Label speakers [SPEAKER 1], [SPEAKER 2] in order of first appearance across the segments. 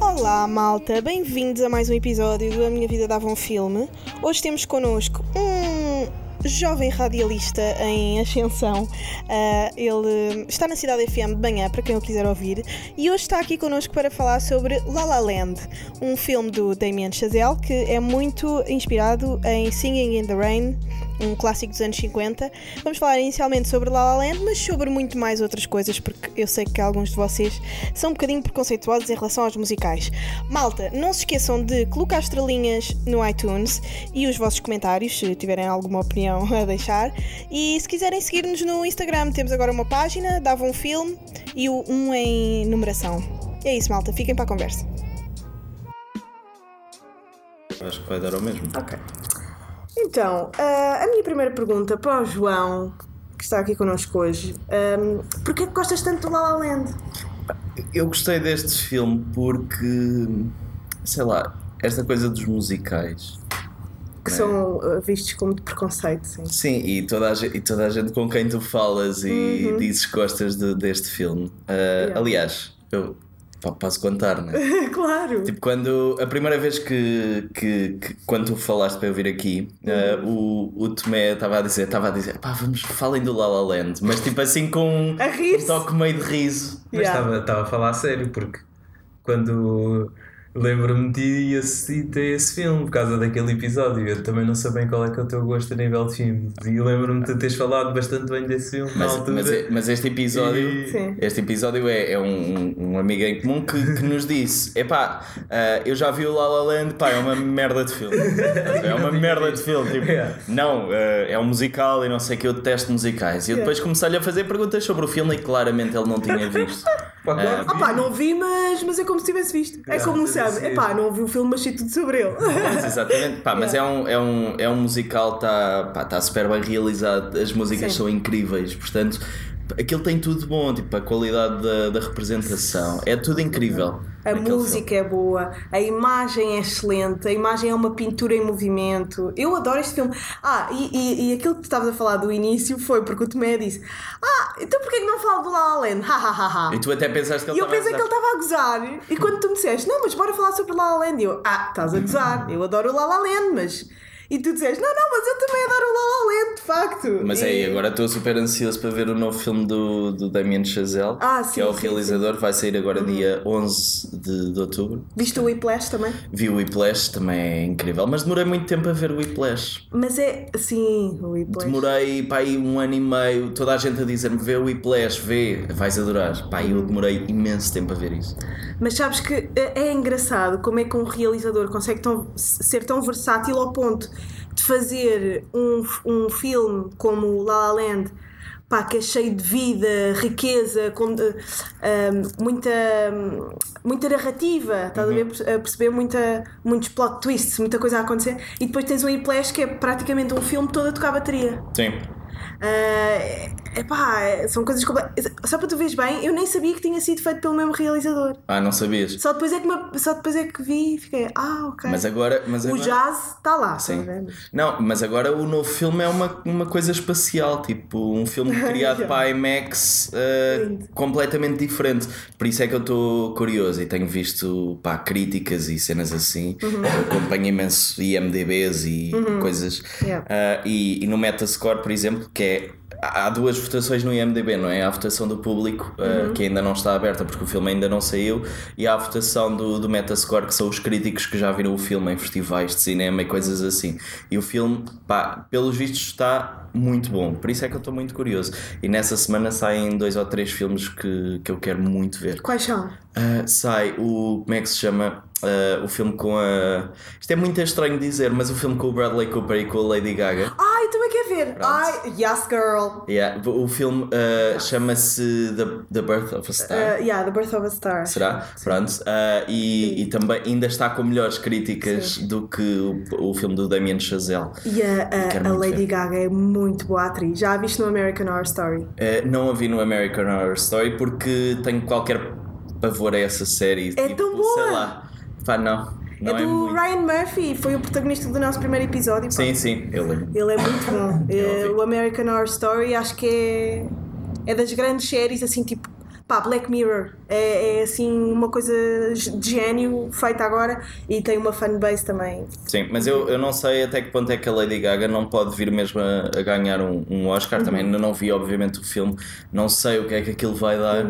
[SPEAKER 1] Olá, malta, bem-vindos a mais um episódio do A Minha Vida Dava um Filme. Hoje temos connosco um jovem radialista em ascensão. Ah, ele está na Cidade FM de manhã, para quem o quiser ouvir, e hoje está aqui connosco para falar sobre La La Land, um filme do Damien Chazelle que é muito inspirado em Singing in the Rain, um clássico dos anos 50. Vamos falar inicialmente sobre La La Land, mas sobre muito mais outras coisas, porque eu sei que alguns de vocês são um bocadinho preconceituosos em relação aos musicais. Malta, não se esqueçam de colocar estrelinhas no iTunes e os vossos comentários, se tiverem alguma opinião a deixar. E se quiserem seguir-nos no Instagram, temos agora uma página, dava um filme e o um em numeração. É isso, malta, fiquem para a conversa.
[SPEAKER 2] Acho que vai dar ao mesmo.
[SPEAKER 1] Ok. Então, ah, a minha primeira pergunta para o João, que está aqui connosco hoje, um, porquê que gostas tanto do La La Land?
[SPEAKER 2] Eu gostei deste filme porque, sei lá, esta coisa dos musicais.
[SPEAKER 1] Que
[SPEAKER 2] Né?
[SPEAKER 1] são ah, vistos como de preconceito, sim.
[SPEAKER 2] Sim, e toda a gente, e toda a gente com quem tu falas e dizes que gostas de- deste filme. Ah, Aliás, eu posso contar, não é?
[SPEAKER 1] claro!
[SPEAKER 2] Tipo, quando a primeira vez que, que, que- quando tu falaste para eu vir aqui, ah, o, o Tomé estava a dizer, estava a dizer, pá, vamos, falem do La La Land, mas tipo assim com
[SPEAKER 1] A rir-se.
[SPEAKER 2] um toque meio de riso.
[SPEAKER 3] Mas
[SPEAKER 1] Yeah.
[SPEAKER 3] estava a falar a sério, porque quando lembro-me de ti e assisti a esse filme por causa daquele episódio, eu também não sei bem qual é que é o teu gosto a nível de filmes. E lembro-me de teres falado bastante bem desse filme na
[SPEAKER 2] Mas,
[SPEAKER 3] altura.
[SPEAKER 2] mas, é- mas este episódio,
[SPEAKER 3] E-
[SPEAKER 2] este episódio é, é um, um amigo em comum que, que nos disse: Epá, ah, eu já vi o La La Land, pá, é uma merda de filme. É uma merda de filme. Tipo. Não, ah, é um musical e não sei o que, eu detesto musicais. E eu depois comecei-lhe a fazer perguntas sobre o filme e claramente ele não tinha visto.
[SPEAKER 3] Pá, claro que
[SPEAKER 1] Ah pá, não vi, mas, mas é como se tivesse visto. É como o
[SPEAKER 3] ser.
[SPEAKER 1] É pá, não vi o filme, mas sei tudo sobre ele.
[SPEAKER 2] Mas, exatamente, pá, mas é um, é um, é um musical, está tá super bem realizado, as músicas
[SPEAKER 1] Sim.
[SPEAKER 2] são incríveis, portanto, aquilo tem tudo bom, tipo, a qualidade da, da representação, é tudo incrível.
[SPEAKER 1] A música é boa, a imagem é excelente, a imagem é uma pintura em movimento. Eu adoro este filme. Ah, e, e, e aquilo que tu estavas a falar do início foi porque o Tomé disse: Ah, então porquê que não falo do La La Land? Ha ha ha ha.
[SPEAKER 2] filme. E tu até pensaste que
[SPEAKER 1] E
[SPEAKER 2] ele
[SPEAKER 1] eu
[SPEAKER 2] estava a
[SPEAKER 1] pensei que ele
[SPEAKER 2] gozar.
[SPEAKER 1] estava a gozar. E quando tu me disseste, não, mas bora falar sobre La La Land, eu, ah, estás a gozar. Eu adoro o La La Land, mas. E tu disseste, não, não, mas eu também adoro o La La Land, de facto.
[SPEAKER 2] Mas
[SPEAKER 1] e...
[SPEAKER 2] aí, agora estou super ansioso para ver o novo filme do, do Damien Chazelle,
[SPEAKER 1] Ah,
[SPEAKER 2] que
[SPEAKER 1] sim,
[SPEAKER 2] é o
[SPEAKER 1] sim,
[SPEAKER 2] realizador, vai sair agora dia 11 de, de outubro.
[SPEAKER 1] Viste o Whiplash também?
[SPEAKER 2] Vi o Whiplash, também é incrível, mas demorei muito tempo a ver o Whiplash.
[SPEAKER 1] Mas é. Sim, o Whiplash.
[SPEAKER 2] Demorei pá, aí um ano e meio, toda a gente a dizer-me: vê o Whiplash, vê, vais adorar. Pá, eu demorei imenso tempo a ver isso.
[SPEAKER 1] Mas sabes que é é engraçado como é que um realizador consegue tão- ser tão versátil ao ponto de fazer um, um filme como o La La Land. Pá, que é cheio de vida, riqueza, com eh, ah, muita, muita narrativa, estás a, ver, a perceber muita, muitos plot twists, muita coisa a acontecer, e depois tens o Whiplash que é praticamente um filme todo a tocar bateria.
[SPEAKER 2] Sim.
[SPEAKER 1] Ah, epá, são coisas comple- Só para tu veres bem, eu nem sabia que tinha sido feito pelo mesmo realizador.
[SPEAKER 2] Ah, não sabias?
[SPEAKER 1] Só depois é que, me- só depois é que vi e fiquei, ah, ok.
[SPEAKER 2] Mas agora. Mas
[SPEAKER 1] o
[SPEAKER 2] agora...
[SPEAKER 1] jazz está lá,
[SPEAKER 2] Sim.
[SPEAKER 1] estás a ver?
[SPEAKER 2] Não, mas agora o novo filme é uma, uma coisa espacial, tipo um filme criado para a IMAX uh, completamente diferente. Por isso é que eu estou curioso e tenho visto pá, críticas e cenas assim.
[SPEAKER 1] Uhum.
[SPEAKER 2] Eu acompanho imenso IMDBs e coisas.
[SPEAKER 1] Yeah.
[SPEAKER 2] Uh, e, e no Metascore, por exemplo, que é. Há duas votações no IMDB, não é? Há a votação do público, uh,
[SPEAKER 1] Uhum.
[SPEAKER 2] que ainda não está aberta porque o filme ainda não saiu, e há a votação do, do Metascore, que são os críticos que já viram o filme em festivais de cinema e coisas assim. E o filme, pá, pelos vistos, está muito bom. Por isso é que eu estou muito curioso. E nessa semana saem dois ou três filmes que, que eu quero muito ver.
[SPEAKER 1] Quais são?
[SPEAKER 2] Uh, sai o. Como é que se chama? Uh, o filme com a. Isto é muito estranho dizer, mas o filme com o Bradley Cooper e com a Lady Gaga.
[SPEAKER 1] Ai, também quero ver. Ai, yes, girl.
[SPEAKER 2] Yeah, o filme uh, chama-se The, The Birth of a Star.
[SPEAKER 1] Uh, yeah, The Birth of a Star.
[SPEAKER 2] Será? Pronto. Uh, e, e também ainda está com melhores críticas do que o, o filme do Damien Chazelle.
[SPEAKER 1] E a, a, a Lady
[SPEAKER 2] ver.
[SPEAKER 1] Gaga é muito boa atriz. Já a viste no American Horror Story?
[SPEAKER 2] Uh, não a vi no American Horror Story porque tenho qualquer pavor a essa série.
[SPEAKER 1] É
[SPEAKER 2] tipo,
[SPEAKER 1] tão boa!
[SPEAKER 2] Sei lá. Pá, não. Não
[SPEAKER 1] é
[SPEAKER 2] é
[SPEAKER 1] do
[SPEAKER 2] muito.
[SPEAKER 1] Ryan Murphy, foi o protagonista do nosso primeiro episódio. pá.
[SPEAKER 2] Sim, sim, eu lembro.
[SPEAKER 1] Ele é muito bom. Eh,
[SPEAKER 2] ouvi.
[SPEAKER 1] o American Horror Story acho que é, é das grandes séries, assim, tipo, pá, Black Mirror. É, é, assim uma coisa de gênio feita agora e tem uma fanbase também.
[SPEAKER 2] Sim, mas eu, eu não sei até que ponto é que a Lady Gaga não pode vir mesmo a, a ganhar um, um Oscar. Também ainda não vi, obviamente, o filme, não sei o que é que aquilo vai dar,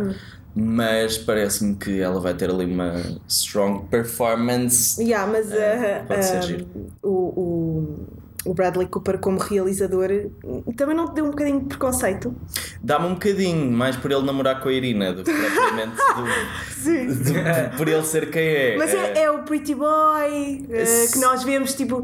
[SPEAKER 2] mas parece-me que ela vai ter ali uma strong performance.
[SPEAKER 1] Yeah, mas eh,
[SPEAKER 2] pode ser giro.
[SPEAKER 1] o, o, o Bradley Cooper como realizador também não te deu um bocadinho de preconceito.
[SPEAKER 2] Dá-me um bocadinho mais por ele namorar com a Irina do que propriamente do,
[SPEAKER 1] Sim.
[SPEAKER 2] do- por ele ser quem é.
[SPEAKER 1] Mas é, é o Pretty Boy eh, que nós vemos, tipo,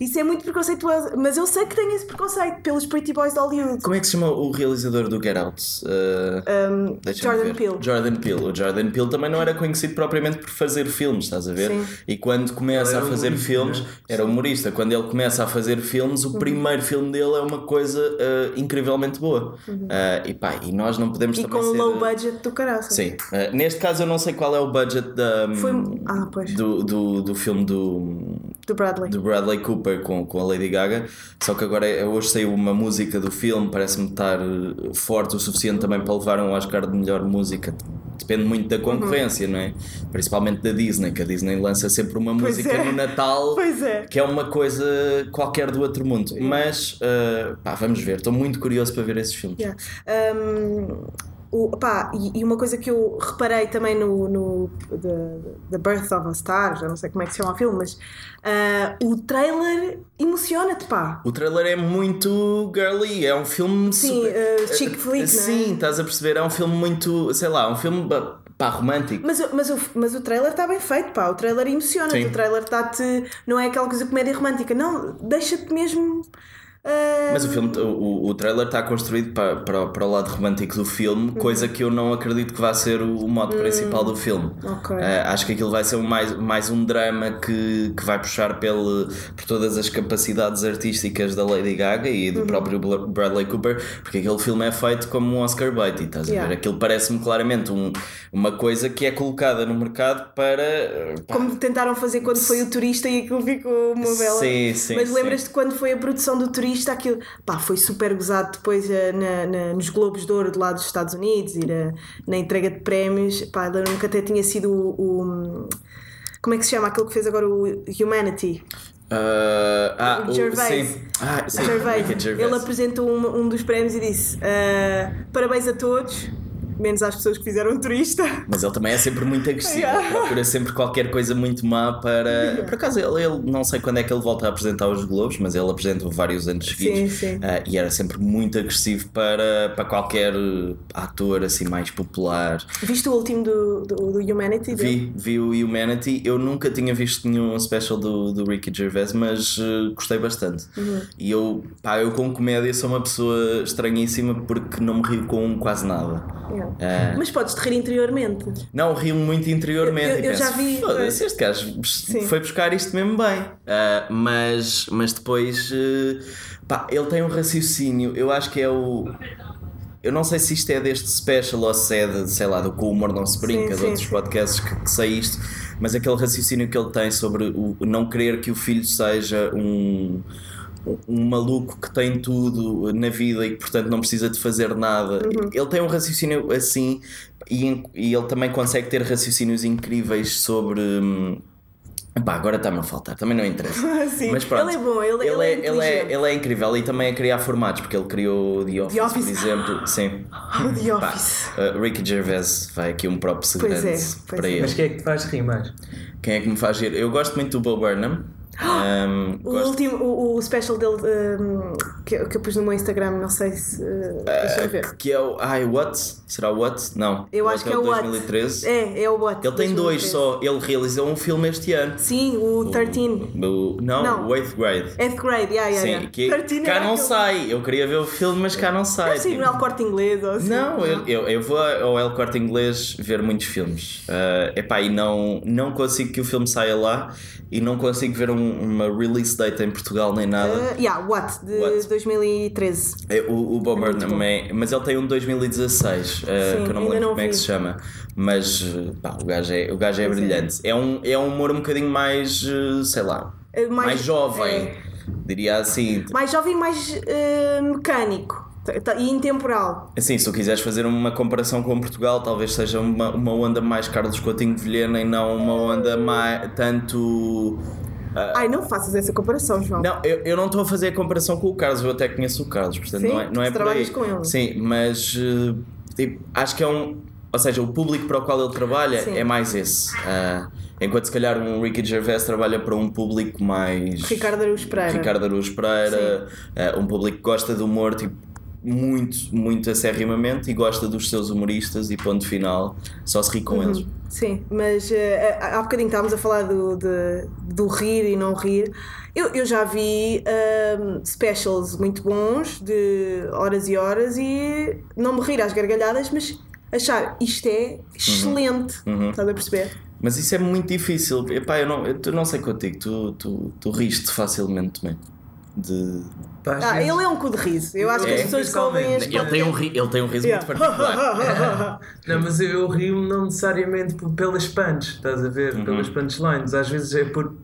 [SPEAKER 1] isso é muito preconceituoso, mas eu sei que tenho esse preconceito pelos Pretty Boys de Hollywood.
[SPEAKER 2] Como é que se chama o realizador do Get Out? Uh,
[SPEAKER 1] Um, Jordan. Peele.
[SPEAKER 2] Jordan Peele. O Jordan Peele também não era conhecido propriamente por fazer filmes, estás a ver?
[SPEAKER 1] Sim.
[SPEAKER 2] E quando começa a fazer filmes,
[SPEAKER 3] né?
[SPEAKER 2] era humorista. Quando ele começa a fazer filmes,
[SPEAKER 1] Uhum.
[SPEAKER 2] o primeiro filme dele é uma coisa uh, incrivelmente boa. Uh, e pá, e nós não podemos
[SPEAKER 1] Uhum. E
[SPEAKER 2] também
[SPEAKER 1] com
[SPEAKER 2] ser...
[SPEAKER 1] low budget do caraças.
[SPEAKER 2] Sim. Uh, neste caso eu não sei qual é o budget da,
[SPEAKER 1] Foi. Ah, pois.
[SPEAKER 2] do, do, do filme do,
[SPEAKER 1] Do Bradley.
[SPEAKER 2] do Bradley Cooper com, com a Lady Gaga. Só que agora é- hoje saiu uma música do filme, parece-me estar eh, forte o suficiente também para levar um Oscar de melhor música. Depende muito da concorrência, não é? Principalmente da Disney, que a Disney lança sempre uma
[SPEAKER 1] Pois
[SPEAKER 2] música
[SPEAKER 1] é.
[SPEAKER 2] no Natal.
[SPEAKER 1] Pois é.
[SPEAKER 2] Que é uma coisa qualquer do outro mundo. Mas, eh, pá, vamos ver. Estou muito curioso para ver esses filmes.
[SPEAKER 1] Yeah. Um, o, pá, e, e uma coisa que eu reparei também no, no the, the Birth of a Star, já não sei como é que se chama o filme, mas ah, o trailer emociona-te, pá.
[SPEAKER 2] O trailer é muito girly, é um filme
[SPEAKER 1] Sim,
[SPEAKER 2] super...
[SPEAKER 1] chick flick, é?
[SPEAKER 2] Sim, estás a perceber, é um filme muito, sei lá, um filme pá, romântico.
[SPEAKER 1] Mas, o- mas, o, mas o trailer está bem feito, pá. O trailer emociona-te. O trailer está-te. Não é aquela coisa comédia romântica, não. Deixa-te mesmo. Ah,
[SPEAKER 2] Mas o filme, o, o- trailer está construído para, para, para o lado romântico do filme,
[SPEAKER 1] Uhum.
[SPEAKER 2] coisa que eu não acredito que vá ser o, o modo principal do filme.
[SPEAKER 1] Hum, ok.
[SPEAKER 2] Eh, acho que aquilo vai ser um mais, mais um drama que, que vai puxar pelo, por todas as capacidades artísticas da Lady Gaga e
[SPEAKER 1] Uhum.
[SPEAKER 2] do próprio Bla- Bradley Cooper, porque aquele filme é feito como um Oscar bait, estás a
[SPEAKER 1] Yeah.
[SPEAKER 2] ver? Aquilo parece-me claramente um, uma coisa que é colocada no mercado para. eh, pá,
[SPEAKER 1] Como tentaram fazer quando foi o turista e aquilo ficou uma bela.
[SPEAKER 2] Sim, sim,
[SPEAKER 1] Mas lembras-te quando foi a produção do turista, aquilo pá, foi super gozado depois eh, na, na- nos Globos de Ouro de lá dos Estados Unidos e na, na entrega de prémios. Pá, lembro-me que até tinha sido o, o- Como é que se chama aquele que fez agora o Humanity?
[SPEAKER 2] ah, ah,
[SPEAKER 1] O
[SPEAKER 2] o-
[SPEAKER 1] Gervais.
[SPEAKER 2] sim. Ah, sim.
[SPEAKER 1] Gervais. Ele apresentou um, um dos prémios e disse: ah, Parabéns a todos, menos às pessoas que fizeram o turista.
[SPEAKER 2] Mas ele também é sempre muito agressivo,
[SPEAKER 1] Yeah.
[SPEAKER 2] procura sempre qualquer coisa muito má para. Por acaso, ele, ele não sei quando é que ele volta a apresentar os Globos, mas ele apresentou vários anos seguidos
[SPEAKER 1] sim.
[SPEAKER 2] ah, e era sempre muito agressivo para, para qualquer eh, ator assim mais popular.
[SPEAKER 1] Viste o último do, do, do Humanity? dele?
[SPEAKER 2] Vi, vi o Humanity, eu nunca tinha visto nenhum special do, do Ricky Gervais, mas eh, gostei bastante.
[SPEAKER 1] Uhum.
[SPEAKER 2] E eu, pá, eu com comédia sou uma pessoa estranhíssima porque não me rio com quase nada.
[SPEAKER 1] Yeah.
[SPEAKER 2] Ah,
[SPEAKER 1] Mas podes te rir interiormente.
[SPEAKER 2] Não, rio muito interiormente.
[SPEAKER 1] Eu- eu
[SPEAKER 2] penso,
[SPEAKER 1] já vi,
[SPEAKER 2] "Foda-se, este gajo
[SPEAKER 1] Sim.
[SPEAKER 2] foi buscar isto mesmo bem. Ah, mas, mas depois, eh, pá, ele tem um raciocínio. Eu acho que é o. Eu não sei se isto é deste special ou se é de, sei lá, do Humor Não Se Brinca,
[SPEAKER 1] Sim,
[SPEAKER 2] de
[SPEAKER 1] sim,
[SPEAKER 2] outros
[SPEAKER 1] sim.
[SPEAKER 2] podcasts que, que sei isto, mas aquele raciocínio que ele tem sobre o não querer que o filho seja um. Um maluco que tem tudo na vida e que, portanto, não precisa de fazer nada.
[SPEAKER 1] Uhum.
[SPEAKER 2] Ele tem um raciocínio assim e, e ele também consegue ter raciocínios incríveis sobre. hum, Pá, agora está-me a faltar, também não interessa.
[SPEAKER 1] Sim.
[SPEAKER 2] Mas pronto,
[SPEAKER 1] Ele é bom, ele, ele,
[SPEAKER 2] ele, é,
[SPEAKER 1] é,
[SPEAKER 2] ele, é, ele é incrível e também a criar formatos, porque ele criou The Office,
[SPEAKER 1] Office.
[SPEAKER 2] por exemplo. Sim.
[SPEAKER 1] O The
[SPEAKER 2] Pá,
[SPEAKER 1] Office.
[SPEAKER 2] uh, Ricky Gervais vai aqui um próprio
[SPEAKER 1] Pois
[SPEAKER 2] segredo
[SPEAKER 1] é,
[SPEAKER 2] para
[SPEAKER 1] é.
[SPEAKER 2] ele.
[SPEAKER 3] Mas quem é que te faz rir mais?
[SPEAKER 2] Quem é que me faz rir? Eu gosto muito do Bo Burnham. Um,
[SPEAKER 1] O
[SPEAKER 2] gosto-
[SPEAKER 1] último, o, o special dele um, que, que eu pus no meu Instagram, não sei se. Uh, deixa eu ver.
[SPEAKER 2] que é o. Ai, What? Será What? Não.
[SPEAKER 1] Eu acho que é o What.
[SPEAKER 2] 2013.
[SPEAKER 1] É, é o What.
[SPEAKER 2] Ele tem dois
[SPEAKER 1] 2013.
[SPEAKER 2] só. Ele realizou um filme este ano.
[SPEAKER 1] Sim, o 13.
[SPEAKER 2] O, não,
[SPEAKER 1] Não.
[SPEAKER 2] o 8th grade.
[SPEAKER 1] Eighth grade, yeah, yeah,
[SPEAKER 2] Sim,
[SPEAKER 1] yeah.
[SPEAKER 2] que
[SPEAKER 1] 13
[SPEAKER 2] cá não
[SPEAKER 1] aquele-
[SPEAKER 2] sai. Eu queria ver o filme, mas cá não sai.
[SPEAKER 1] Deve
[SPEAKER 2] tipo.
[SPEAKER 1] no El Corte Inglês ou assim.
[SPEAKER 2] Não, eu, eu, eu vou ao El Corte Inglês ver muitos filmes. Uh, epá, e não, não consigo que o filme saia lá e não consigo ver um- uma release date em Portugal nem nada.
[SPEAKER 1] Uh, yeah, What? De
[SPEAKER 2] What?
[SPEAKER 1] 2013.
[SPEAKER 2] É, o, o Bob Burnham é, mas ele tem um de 2016, uh, que eu não me lembro
[SPEAKER 1] não
[SPEAKER 2] como é que
[SPEAKER 1] vi.
[SPEAKER 2] se chama. Mas uh, pá, o gajo é, o gajo é
[SPEAKER 1] Pois é.
[SPEAKER 2] brilhante. É. um, é um humor um bocadinho mais, uh, sei lá, mais,
[SPEAKER 1] mais-
[SPEAKER 2] jovem.
[SPEAKER 1] é.
[SPEAKER 2] Diria assim.
[SPEAKER 1] Mais jovem, mais uh, mecânico e intemporal.
[SPEAKER 2] Assim, se tu quiseres fazer uma comparação com Portugal, talvez seja uma, uma onda mais Carlos Coutinho de Vilhena e não uma onda mais tanto.
[SPEAKER 1] Ai, não faças essa comparação, João.
[SPEAKER 2] Não, eu, eu não estou a fazer a comparação com o Carlos, eu até conheço o Carlos, portanto
[SPEAKER 1] Sim,
[SPEAKER 2] não é, não é por aí.
[SPEAKER 1] com ele.
[SPEAKER 2] Sim, mas eh, tipo, acho que é um. Ou seja, o público para o qual ele trabalha
[SPEAKER 1] Sim.
[SPEAKER 2] é mais esse. Ah, enquanto se calhar um Ricky Gervais trabalha para um público mais.
[SPEAKER 1] Ricardo Araújo Pereira.
[SPEAKER 2] Ricardo Araújo Pereira, ah, um público que gosta de humor tipo, muito, muito acerrimamente e gosta dos seus humoristas e ponto final, só se ri com eles.
[SPEAKER 1] Sim, mas eh, há bocadinho estávamos a falar do, de- do rir e não rir. Eu, eu já vi ahm, specials muito bons, de horas e horas, e não me rir às gargalhadas, mas achar isto é excelente. Estás a perceber?
[SPEAKER 2] Mas isso é muito difícil. Epá, eu não, eu não sei contigo, tu, tu, tu riste facilmente também. De...
[SPEAKER 1] Ah, ele é um cu de riso. Eu acho que
[SPEAKER 2] É,
[SPEAKER 1] as pessoas que ouvem este
[SPEAKER 2] Ele tem um, ri- ele tem um riso muito particular.
[SPEAKER 3] Não, mas eu, eu rio não necessariamente pelas punch, estás a ver?
[SPEAKER 2] Uhum.
[SPEAKER 3] Pelas punchlines. Às vezes é por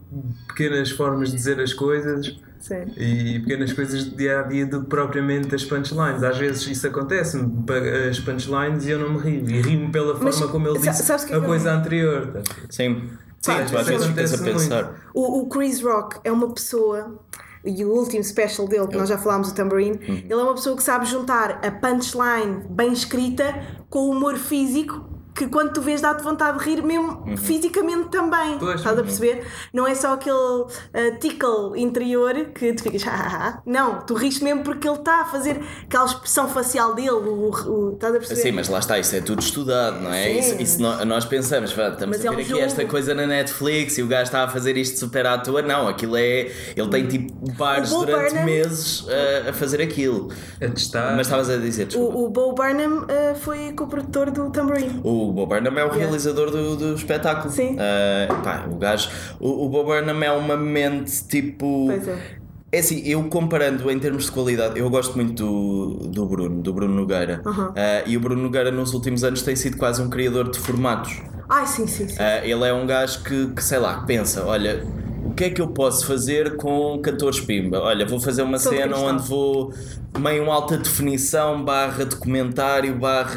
[SPEAKER 3] pequenas formas de dizer as coisas
[SPEAKER 1] Sim.
[SPEAKER 3] e pequenas coisas do dia a dia do que propriamente as punchlines. Às vezes isso acontece-me, pa- as punchlines e eu não me rio. E rio-me pela
[SPEAKER 1] Mas
[SPEAKER 3] forma como ele disse
[SPEAKER 1] é
[SPEAKER 3] a
[SPEAKER 1] que
[SPEAKER 3] coisa anterior. tá?
[SPEAKER 2] Sim, sim
[SPEAKER 1] Pá,
[SPEAKER 2] tu às vezes ficas a
[SPEAKER 3] acontece
[SPEAKER 2] pensar.
[SPEAKER 1] O, o Chris Rock é uma pessoa, e o último special dele, que nós já falámos, o Tambourine,
[SPEAKER 2] Uhum.
[SPEAKER 1] ele é uma pessoa que sabe juntar a punchline bem escrita com o humor físico. Que quando tu vês dá-te vontade de rir, mesmo
[SPEAKER 2] Uhum.
[SPEAKER 1] fisicamente também.
[SPEAKER 3] Pois.
[SPEAKER 1] Estás a perceber? Não é só aquele uh, tickle interior que tu ficas. "Ah, ah, ah." Não, tu riste mesmo porque ele está a fazer aquela expressão facial dele. O, o- estás a perceber?
[SPEAKER 2] Sim, mas lá está, isso é tudo estudado, não é? Isso, isso nó- nós pensamos, "Vá, estamos
[SPEAKER 1] Mas
[SPEAKER 2] a
[SPEAKER 1] é
[SPEAKER 2] ver
[SPEAKER 1] um
[SPEAKER 2] aqui
[SPEAKER 1] jogo.
[SPEAKER 2] esta coisa na Netflix e o gajo está a fazer isto super à toa. Não, aquilo é. Ele tem tipo bares durante
[SPEAKER 1] Burnham-
[SPEAKER 2] meses a, a fazer aquilo.
[SPEAKER 3] A testar.
[SPEAKER 2] Mas estavas a dizer, desculpa.
[SPEAKER 1] O, o Bo Burnham uh, foi co-produtor do Tambourine.
[SPEAKER 2] O Bob Burnham é o realizador do, do espetáculo.
[SPEAKER 1] Sim.
[SPEAKER 2] Ah, pá, o gajo. O, o Bob Burnham é uma mente tipo.
[SPEAKER 1] Pois é.
[SPEAKER 2] É assim, eu comparando em termos de qualidade, eu gosto muito do, do Bruno, do Bruno Nogueira.
[SPEAKER 1] Uhum.
[SPEAKER 2] Ah, e o Bruno Nogueira nos últimos anos tem sido quase um criador de formatos.
[SPEAKER 1] Ai, sim, sim, sim.
[SPEAKER 2] Ah, ele é um gajo que, que, sei lá, pensa: olha, o que é que eu posso fazer com 14 pimba? Olha, vou fazer uma cena onde vou meio alta definição, barra documentário, barra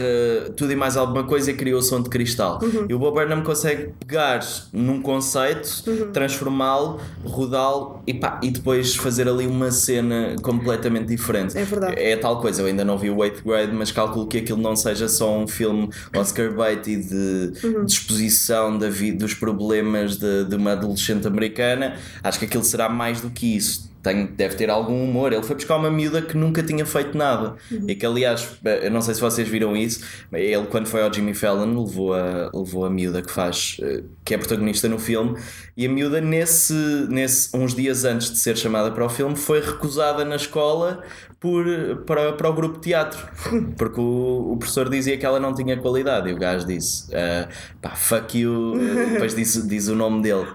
[SPEAKER 2] tudo e mais alguma coisa e criou o som de cristal.
[SPEAKER 1] Uhum.
[SPEAKER 2] E o Bob Burnham consegue pegar num conceito,
[SPEAKER 1] Uhum.
[SPEAKER 2] transformá-lo, rodá-lo e, pá, e depois fazer ali uma cena completamente diferente.
[SPEAKER 1] É verdade.
[SPEAKER 2] É tal coisa, eu ainda não vi o 8th grade, mas calculo que aquilo não seja só um filme Oscar bait e de,
[SPEAKER 1] Uhum.
[SPEAKER 2] de exposição da vi- dos problemas de, de uma adolescente americana. Acho que aquilo será mais do que isso. Tem, deve ter algum humor. Ele foi buscar uma miúda que nunca tinha feito nada. E que, aliás, eu não sei se vocês viram isso, ele, quando foi ao Jimmy Fallon, levou a, levou a miúda que faz, eh, que é protagonista no filme. E a miúda, nesse, nesse, uns dias antes de ser chamada para o filme, foi recusada na escola por, para, para o grupo de teatro. Porque o, o professor dizia que ela não tinha qualidade. E o gajo disse: ah, pá, fuck you. Depois diz, diz o nome dele.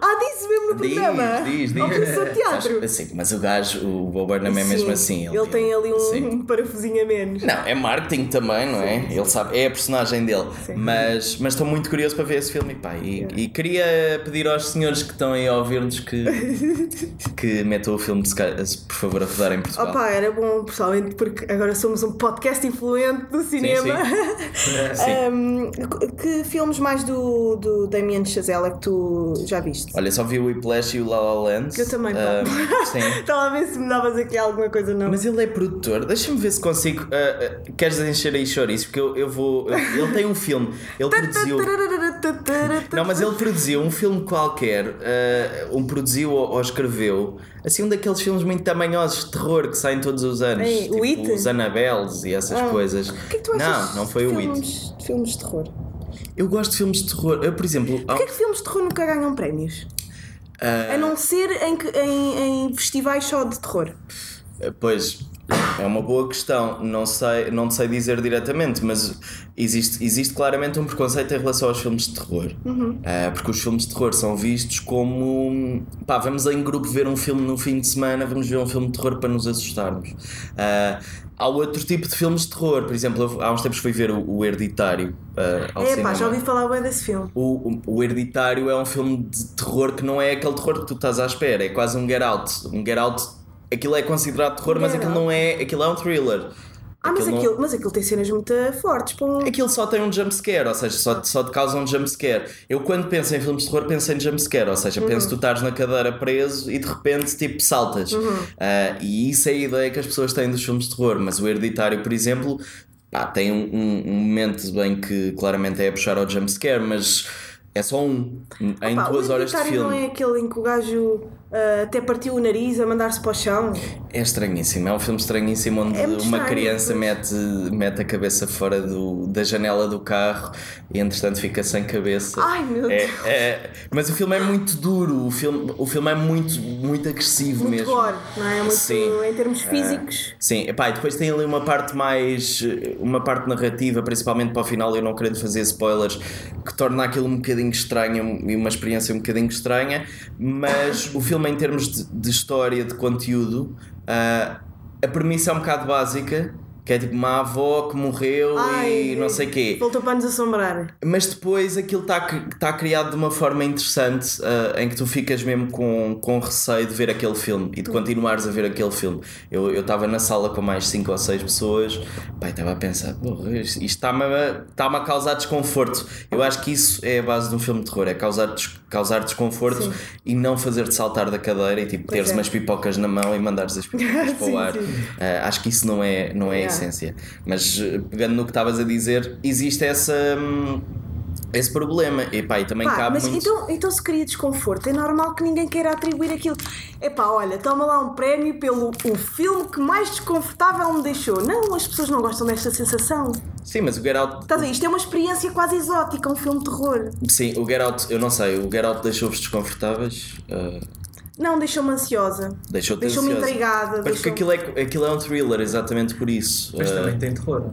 [SPEAKER 1] No
[SPEAKER 2] Diz,
[SPEAKER 1] programa.
[SPEAKER 2] diz, diz.
[SPEAKER 1] Ao teatro.
[SPEAKER 2] Acho- Sim, mas o gajo, o Bob Burnham é mesmo assim.
[SPEAKER 1] Ele, tem ali um,
[SPEAKER 2] Sim.
[SPEAKER 1] parafusinho a menos.
[SPEAKER 2] Não, é marketing também, não é? Ele sabe, é a personagem dele.
[SPEAKER 1] Sim.
[SPEAKER 2] Mas, mas estou muito curioso para ver esse filme. E, pá, e, e queria pedir aos senhores que estão aí a ouvir-nos que, que metam o filme, de Sky, por favor, a rodar em Portugal.
[SPEAKER 1] Opa, era bom, pessoalmente, porque agora somos um podcast influente do cinema. Um, que filmes mais do, do Damien Chazelle é que tu já viste?
[SPEAKER 2] Olha, só vi o Whiplash e o La La Land.
[SPEAKER 1] Eu também, pá.
[SPEAKER 2] Ah, sim.
[SPEAKER 1] Estava a ver se me davas aqui alguma coisa não.
[SPEAKER 2] Mas ele é produtor, deixa-me ver se consigo. ah, ah, queres encher aí chouriço? Porque eu, eu vou. Ele tem um filme, ele produziu. Não, mas ele produziu um filme qualquer, ah, um produziu ou, ou escreveu, assim, um daqueles filmes muito tamanhosos de terror que saem todos os anos.
[SPEAKER 1] Ei, o
[SPEAKER 2] tipo
[SPEAKER 1] It?
[SPEAKER 2] os Annabelles e essas
[SPEAKER 1] Ah,
[SPEAKER 2] coisas.
[SPEAKER 1] O que é que tu achas
[SPEAKER 2] não, não foi
[SPEAKER 1] de
[SPEAKER 2] o It.
[SPEAKER 1] filmes, de filmes de terror?
[SPEAKER 2] Eu gosto de filmes de terror. Eu, por exemplo, há-
[SPEAKER 1] Porquê é que filmes de terror nunca ganham prémios?
[SPEAKER 2] Ah.
[SPEAKER 1] A não ser em, em, em festivais só de terror.
[SPEAKER 2] Pois, é uma boa questão. Não sei, não sei dizer diretamente, mas existe, existe claramente um preconceito em relação aos filmes de terror. Ah, porque os filmes de terror são vistos como pá, vamos em grupo ver um filme no fim de semana, vamos ver um filme de terror para nos assustarmos. Ah, há outro tipo de filmes de terror, por exemplo, há uns tempos fui ver o, o Hereditário ah, ao
[SPEAKER 1] É pá,
[SPEAKER 2] cinema.
[SPEAKER 1] já ouvi falar bem desse filme.
[SPEAKER 2] O, o, o Hereditário é um filme de terror que não é aquele terror que tu estás à espera, é quase um Get Out. Um Get Out, aquilo é considerado terror, mas aquilo não é. Aquilo é um thriller.
[SPEAKER 1] Ah, mas
[SPEAKER 2] Aquilo não-
[SPEAKER 1] aquilo, mas aquilo tem cenas muito fortes um.
[SPEAKER 2] Aquilo só tem um jumpscare, ou seja, só, só te causa um jumpscare. Eu quando penso em filmes de terror penso em jumpscare, ou seja, penso que tu estás na cadeira preso e de repente tipo saltas. Ah, e isso é a ideia que as pessoas têm dos filmes de terror, mas o Hereditário, por exemplo, pá, tem um, um- um momento bem que claramente é a puxar ao jumpscare, mas é só um em
[SPEAKER 1] Pá,
[SPEAKER 2] duas horas de
[SPEAKER 1] Hereditário
[SPEAKER 2] filme.
[SPEAKER 1] não é aquele em que o gajo ah, até partiu o nariz a mandar-se para o chão.
[SPEAKER 2] É estranhíssimo, é um filme estranhíssimo onde
[SPEAKER 1] É
[SPEAKER 2] uma
[SPEAKER 1] estranho,
[SPEAKER 2] criança
[SPEAKER 1] pois.
[SPEAKER 2] mete, mete a cabeça fora do, da janela do carro e entretanto fica sem cabeça.
[SPEAKER 1] Ai, meu
[SPEAKER 2] É-
[SPEAKER 1] Deus.
[SPEAKER 2] é- mas o filme é muito duro, o filme, o filme é muito, muito agressivo
[SPEAKER 1] Muito
[SPEAKER 2] mesmo.
[SPEAKER 1] gore, não é? Muito
[SPEAKER 2] Sim.
[SPEAKER 1] em termos físicos.
[SPEAKER 2] Sim, epá, e depois tem ali uma parte mais. uma parte narrativa, principalmente para o final, eu não querendo fazer spoilers, que torna aquilo um bocadinho estranho e uma experiência um bocadinho estranha, mas o filme, em termos de, de história, de conteúdo, ah, a premissa é um bocado básica. Que é tipo uma avó que morreu
[SPEAKER 1] Ai,
[SPEAKER 2] e não sei quê.
[SPEAKER 1] Voltou para nos assombrar.
[SPEAKER 2] Mas depois aquilo está tá criado de uma forma interessante ah, em que tu ficas mesmo com, com receio de ver aquele filme e de continuares a ver aquele filme. Eu estava na sala com mais 5 ou 6 pessoas e estava a pensar, "Porra, isto está-me a, está-me a causar desconforto. Eu acho que isso é a base de um filme de terror, é causar, causar desconforto
[SPEAKER 1] Sim.
[SPEAKER 2] e não fazer-te saltar da cadeira e tipo,
[SPEAKER 1] Pois
[SPEAKER 2] teres
[SPEAKER 1] é.
[SPEAKER 2] umas pipocas na mão e mandares as pipocas para o ar. Ah, acho que isso não é, não é. Essência. Mas eh, pegando no que estavas a dizer, existe essa, hum, esse problema. E, pá, e também
[SPEAKER 1] Pá,
[SPEAKER 2] cabe
[SPEAKER 1] mas
[SPEAKER 2] muito.
[SPEAKER 1] então, então se cria desconforto, é normal que ninguém queira atribuir aquilo. Epá, olha, toma lá um prémio pelo o filme que mais desconfortável me deixou. Não, as pessoas não gostam desta sensação.
[SPEAKER 2] Sim, mas o Get Out.
[SPEAKER 1] Estás a ver? Isto é uma experiência quase exótica, um filme de terror.
[SPEAKER 2] Sim, o Get Out, eu não sei, o Get Out deixou-vos desconfortáveis. Ah,
[SPEAKER 1] Não, deixou-me ansiosa.
[SPEAKER 2] deixou-te
[SPEAKER 1] Deixou-me
[SPEAKER 2] ansiosa.
[SPEAKER 1] intrigada.
[SPEAKER 2] Mas porque
[SPEAKER 1] deixou-
[SPEAKER 2] aquilo é, aquilo é um thriller, exatamente por isso.
[SPEAKER 3] Mas
[SPEAKER 2] Ah,
[SPEAKER 3] também tem terror.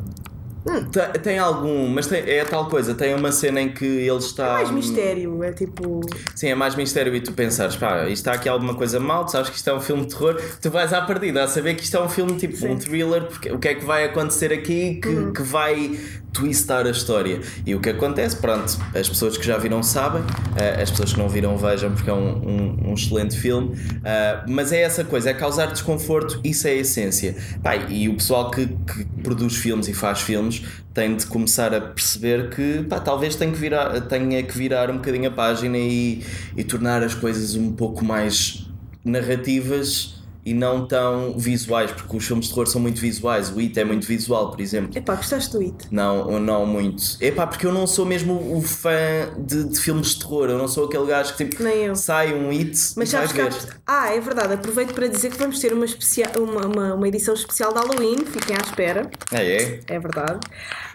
[SPEAKER 2] Tem, tem algum, mas tem, é a tal coisa, tem uma cena em que ele está.
[SPEAKER 1] É mais mistério, é tipo.
[SPEAKER 2] Sim, é mais mistério e tu pensares, pá, isto está aqui alguma coisa mal, tu sabes que isto é um filme de terror, tu vais à partida a saber que isto é um filme tipo
[SPEAKER 1] Sim. Uhum.
[SPEAKER 2] um thriller, porque o que é que vai acontecer aqui que, que vai twistar a história. E o que acontece, pronto, as pessoas que já viram sabem, eh, as pessoas que não viram vejam porque é um, um- um excelente filme, eh, mas é essa coisa, é causar desconforto, isso é a essência. Pá, e o pessoal que, que produz filmes e faz filmes tem de começar a perceber que pá, talvez tenha que, virar, tenha que virar um bocadinho a página e, e tornar as coisas um pouco mais narrativas e não tão visuais, porque os filmes de terror são muito visuais, o It é muito visual, por exemplo.
[SPEAKER 1] Epá, gostaste do It?
[SPEAKER 2] Não, não muito. Epá, porque eu não sou mesmo o fã de, de filmes de terror. Eu não sou aquele gajo que tipo
[SPEAKER 1] Nem eu.
[SPEAKER 2] sai um hit
[SPEAKER 1] Mas
[SPEAKER 2] e
[SPEAKER 1] sabes
[SPEAKER 2] vais
[SPEAKER 1] que
[SPEAKER 2] ver.
[SPEAKER 1] Ah, é verdade. Aproveito para dizer que vamos ter uma, especia... uma, uma, uma edição especial de Halloween. Fiquem à espera.
[SPEAKER 2] Ah, é?
[SPEAKER 1] É verdade.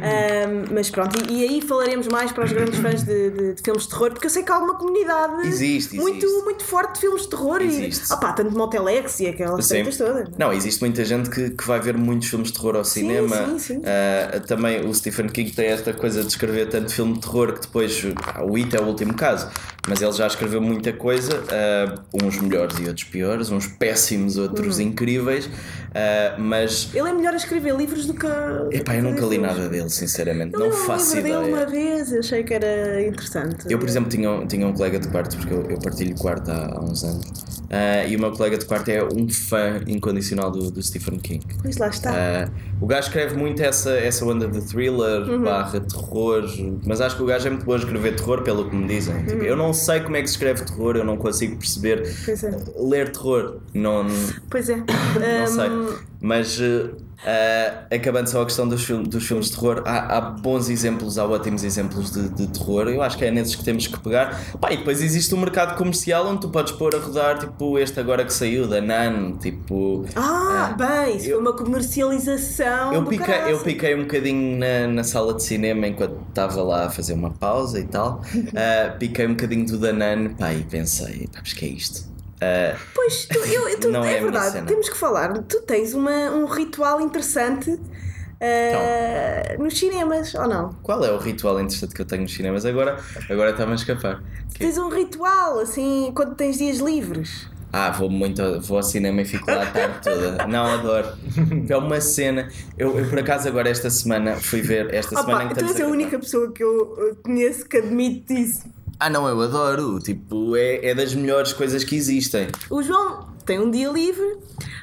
[SPEAKER 1] Ahm, mas pronto, e, e aí falaremos mais para os grandes fãs de, de- de filmes de terror, porque eu sei que há uma comunidade
[SPEAKER 2] Existe,
[SPEAKER 1] muito,
[SPEAKER 2] existe.
[SPEAKER 1] muito forte de filmes de terror.
[SPEAKER 2] Existe.
[SPEAKER 1] E, pá, tanto Motelex e aquelas
[SPEAKER 2] Sim.
[SPEAKER 1] tretas todas.
[SPEAKER 2] Não, existe muita gente que, que vai ver muitos filmes de terror ao cinema.
[SPEAKER 1] sim, sim.
[SPEAKER 2] Ah, também o Stephen King tem esta coisa de escrever tanto filme de terror que depois ah, o It é o último caso, mas ele já escreveu muita coisa, ah, uns melhores e outros piores, uns péssimos, outros
[SPEAKER 1] Uhum.
[SPEAKER 2] incríveis. mas
[SPEAKER 1] Ele é melhor a escrever livros do que. a-
[SPEAKER 2] epá, eu nunca li nada dele, sinceramente.
[SPEAKER 1] Eu
[SPEAKER 2] não
[SPEAKER 1] li um
[SPEAKER 2] faço
[SPEAKER 1] livro
[SPEAKER 2] ideia.
[SPEAKER 1] uma vez, eu achei que era interessante.
[SPEAKER 2] Eu, por exemplo, tinha, um- tinha um colega de quarto, porque eu, eu partilho quarto há, há uns anos, ah, e o meu colega de quarto é um fã incondicional do, do Stephen King.
[SPEAKER 1] Pois lá está.
[SPEAKER 2] Ah, o gajo escreve muito essa, essa onda de thriller
[SPEAKER 1] Uhum.
[SPEAKER 2] barra terror, mas acho que o gajo é muito bom a escrever terror, pelo que me dizem. Tipo, eu não sei como é que se escreve terror, eu não consigo perceber
[SPEAKER 1] Uhum. Pois é.
[SPEAKER 2] ler terror. Não,
[SPEAKER 1] Pois é.
[SPEAKER 2] não
[SPEAKER 1] Ahm,
[SPEAKER 2] sei. Mas ah, acabando só a questão dos, filmes, dos filmes de terror, há, há bons exemplos, há ótimos exemplos de, de terror. Eu acho que é nesses que temos que pegar. Pá, e depois existe um mercado comercial onde tu podes pôr a rodar, tipo este agora que saiu, da Nan, tipo.
[SPEAKER 1] Ah, bem, isso
[SPEAKER 2] eu-
[SPEAKER 1] foi uma comercialização.
[SPEAKER 2] Eu piquei, eu piquei um bocadinho na, na sala de cinema enquanto estava lá a fazer uma pausa e tal. Ah, piquei um bocadinho do Danone, pá, e pensei, pá, mas que é isto? Ah,
[SPEAKER 1] Pois, tu, eu, tu-
[SPEAKER 2] é
[SPEAKER 1] é,
[SPEAKER 2] a
[SPEAKER 1] verdade, temos que falar. Tu tens uma, um ritual interessante ah, nos cinemas, ou não?
[SPEAKER 2] qual é o ritual interessante que eu tenho nos cinemas? Agora, agora está-me a escapar.
[SPEAKER 1] Tu tens um ritual, assim, quando tens dias livres.
[SPEAKER 2] Ah, vou muito ao- vou ao cinema e fico lá a tarde toda. Não, adoro. É uma cena. Eu, eu, por acaso agora esta semana fui ver esta semana em que
[SPEAKER 1] Opa, tu
[SPEAKER 2] estamos
[SPEAKER 1] és a
[SPEAKER 2] gravar.
[SPEAKER 1] única pessoa que eu uh, conheço que admite isso.
[SPEAKER 2] Ah não, eu adoro. Tipo, é, é das melhores coisas que existem.
[SPEAKER 1] O João tem um dia livre,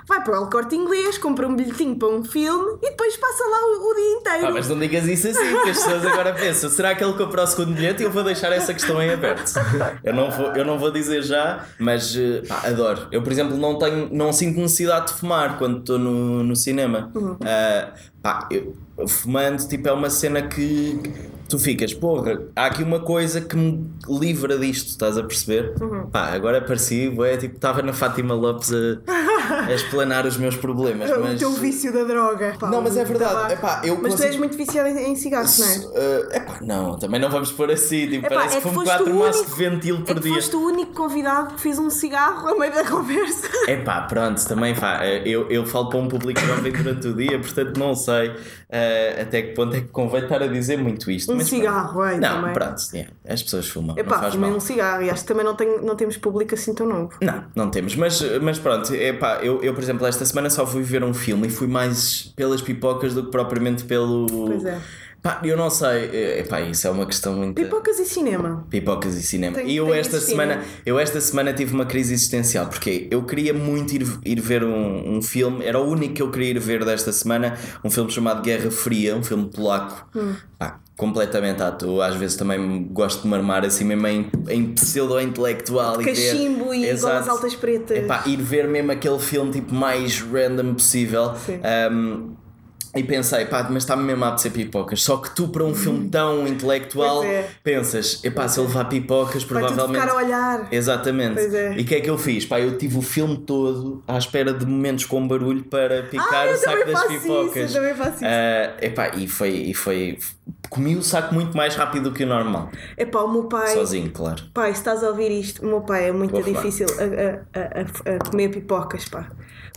[SPEAKER 1] vai para o El Corte Inglês, compra um bilhetinho para um filme e depois passa lá o, o dia inteiro.
[SPEAKER 2] Ah, mas não digas isso assim, porque as pessoas agora pensam, será que ele comprou o segundo bilhete? E eu vou deixar essa questão em aberto. Eu não vou, eu não vou dizer já, mas eh, pá, adoro. Eu, por exemplo, não tenho, não sinto necessidade de fumar quando estou no, no cinema. Ah, pá, eu, fumando, tipo, é uma cena que tu ficas, porra, há aqui uma coisa que me livra disto, estás a perceber? Pá, agora pareci, é tipo, estava na Fátima Lopes a, a explanar os meus problemas.
[SPEAKER 1] o
[SPEAKER 2] mas...
[SPEAKER 1] teu vício da droga. Pá,
[SPEAKER 2] Não, mas é
[SPEAKER 1] o
[SPEAKER 2] verdade. Epá, eu
[SPEAKER 1] mas tu
[SPEAKER 2] consigo-
[SPEAKER 1] és muito viciado em, em cigarros, não é?
[SPEAKER 2] Uh, epá, não, também não vamos pôr assim. Tipo,
[SPEAKER 1] Epá,
[SPEAKER 2] parece
[SPEAKER 1] é
[SPEAKER 2] que
[SPEAKER 1] que
[SPEAKER 2] fumo
[SPEAKER 1] foste
[SPEAKER 2] 4
[SPEAKER 1] o
[SPEAKER 2] maços de ventil
[SPEAKER 1] É
[SPEAKER 2] por
[SPEAKER 1] que
[SPEAKER 2] dia.
[SPEAKER 1] foste o único convidado que fez um cigarro a meio da conversa.
[SPEAKER 2] Epá, pronto, também pá, eu, eu falo para um público jovem durante o dia, portanto não sei uh, até que ponto é que convém estar a dizer muito isto.
[SPEAKER 1] Um
[SPEAKER 2] mas pronto.
[SPEAKER 1] cigarro, é,
[SPEAKER 2] Não,
[SPEAKER 1] também.
[SPEAKER 2] pronto, yeah, as pessoas fumam,
[SPEAKER 1] Epá,
[SPEAKER 2] faz
[SPEAKER 1] fumei um cigarro e acho que também não, tenho, não temos público assim tão novo.
[SPEAKER 2] Não, não temos, mas, mas pronto, eu, eu, por exemplo, esta semana só fui ver um filme e fui mais pelas pipocas do que propriamente pelo.
[SPEAKER 1] Pois é.
[SPEAKER 2] Pá, eu não sei, eh, epá, isso é uma questão muito.
[SPEAKER 1] Pipocas e cinema.
[SPEAKER 2] Pipocas e cinema.
[SPEAKER 1] Tem-
[SPEAKER 2] e eu esta, semana,
[SPEAKER 1] cinema.
[SPEAKER 2] eu esta semana tive uma crise existencial, porque eu queria muito ir, ir ver um, um filme, era o único que eu queria ir ver desta semana, um filme chamado Guerra Fria, um filme polaco.
[SPEAKER 1] Hum.
[SPEAKER 2] Pá, completamente à toa, às vezes também gosto de me armar assim mesmo em, em pseudo-intelectual e
[SPEAKER 1] Cachimbo e
[SPEAKER 2] Exato.
[SPEAKER 1] golas altas pretas.
[SPEAKER 2] Epá, ir ver mesmo aquele filme tipo mais random possível.
[SPEAKER 1] Sim.
[SPEAKER 2] Um, e pensei, pá, mas está-me mesmo a apetecer pipocas. Só que tu, para um filme tão intelectual,
[SPEAKER 1] é.
[SPEAKER 2] pensas, epá, se eu levar pipocas,
[SPEAKER 1] Vai
[SPEAKER 2] provavelmente.
[SPEAKER 1] ficar a olhar.
[SPEAKER 2] Exatamente.
[SPEAKER 1] Pois é.
[SPEAKER 2] E o que é que eu fiz? Pá, eu tive o filme todo à espera de momentos com barulho para picar
[SPEAKER 1] Ah,
[SPEAKER 2] o saco das
[SPEAKER 1] faço isso,
[SPEAKER 2] pipocas.
[SPEAKER 1] eu também faço isso.
[SPEAKER 2] Ah, epá, e foi, e foi. Comi o saco muito mais rápido do que o normal.
[SPEAKER 1] Epá, o meu pai.
[SPEAKER 2] Sozinho, claro.
[SPEAKER 1] Pai, se estás a ouvir isto, o meu pai é muito
[SPEAKER 2] falar.
[SPEAKER 1] difícil a, a- a- a- comer pipocas, pá.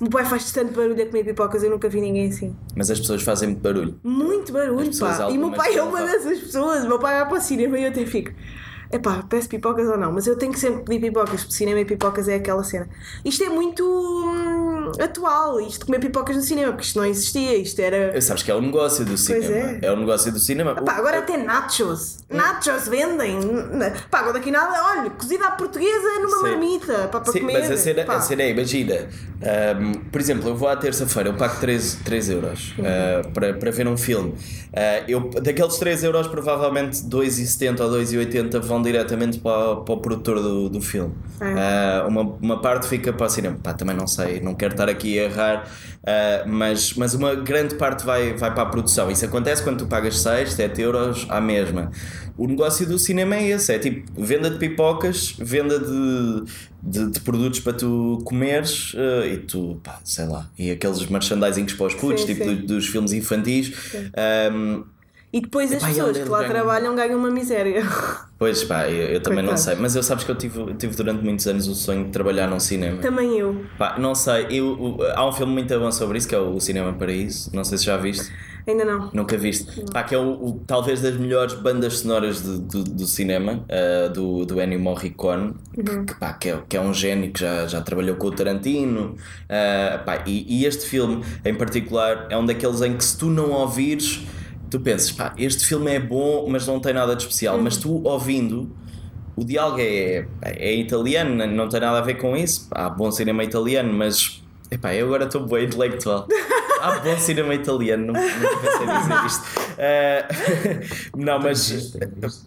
[SPEAKER 1] O meu pai faz tanto barulho a comer pipocas, eu nunca vi ninguém assim.
[SPEAKER 2] Mas as pessoas fazem muito barulho.
[SPEAKER 1] Muito barulho, pá. E o meu pai é uma dessas pessoas. O meu pai vai para o cinema e eu até fico. Epá, peço pipocas ou não, mas eu tenho que sempre pedir pipocas, porque cinema e pipocas é aquela cena. Isto é muito hum, atual, isto de comer pipocas no cinema, porque isto não existia, isto era.
[SPEAKER 2] Sabes que é o negócio do cinema.
[SPEAKER 1] é.
[SPEAKER 2] o negócio do cinema.
[SPEAKER 1] Pá, agora até nachos. Nachos vendem. Agora daqui nada, olha, cozida à portuguesa numa
[SPEAKER 2] Sim.
[SPEAKER 1] marmita pá, para
[SPEAKER 2] Sim,
[SPEAKER 1] comer.
[SPEAKER 2] mas a cena,
[SPEAKER 1] Pá.
[SPEAKER 2] a cena é, imagina, ahm, por exemplo, eu vou à terça-feira, eu pago 3, 3 euros ah, para, para ver um filme. Ah, eu, daqueles 3 euros, provavelmente 2,70 ou 2,80 vão diretamente para, para o produtor do, do filme. Ah, uma, uma parte fica para o cinema. Pá, também não sei, não quero estar aqui a errar, ah, mas, mas uma grande parte vai, vai para a produção. Isso acontece quando tu pagas 6, 7 euros à mesma. O negócio do cinema é esse: é tipo venda de pipocas, venda de, de, de produtos para tu comeres eh, e tu, pá, sei lá, e aqueles merchandisings para os putos,
[SPEAKER 1] Sim,
[SPEAKER 2] tipo
[SPEAKER 1] sim.
[SPEAKER 2] do- dos filmes infantis. Ahm,
[SPEAKER 1] E depois as
[SPEAKER 2] Epá,
[SPEAKER 1] pessoas que lá
[SPEAKER 2] ganha.
[SPEAKER 1] trabalham ganham uma miséria.
[SPEAKER 2] pois pá, eu, eu também não
[SPEAKER 1] Coitado.
[SPEAKER 2] sei, mas eu sabes que eu tive, eu tive durante muitos anos o sonho de trabalhar num cinema.
[SPEAKER 1] Também eu.
[SPEAKER 2] Pá, não sei, eu, há um filme muito bom sobre isso que é o Cinema Paraíso, não sei se já viste.
[SPEAKER 1] Ainda não.
[SPEAKER 2] Nunca viste. Pá, que é o, o- talvez das melhores bandas sonoras de- do, do cinema, ah, do, do Ennio Morricone, que, pá, que, é, que é um gênio que já, já trabalhou com o Tarantino. ah, pá, e, e este filme, em particular, é um daqueles em que se tu não ouvires, tu pensas, pá, este filme é bom, mas não tem nada de especial. Mas tu ouvindo. O diálogo é, é italiano, não tem nada a ver com isso. Há bom cinema italiano, mas epá, eu agora estou bem intelectual. Há bom cinema italiano, nunca, nunca pensei dizer isto. Ah, não, mas,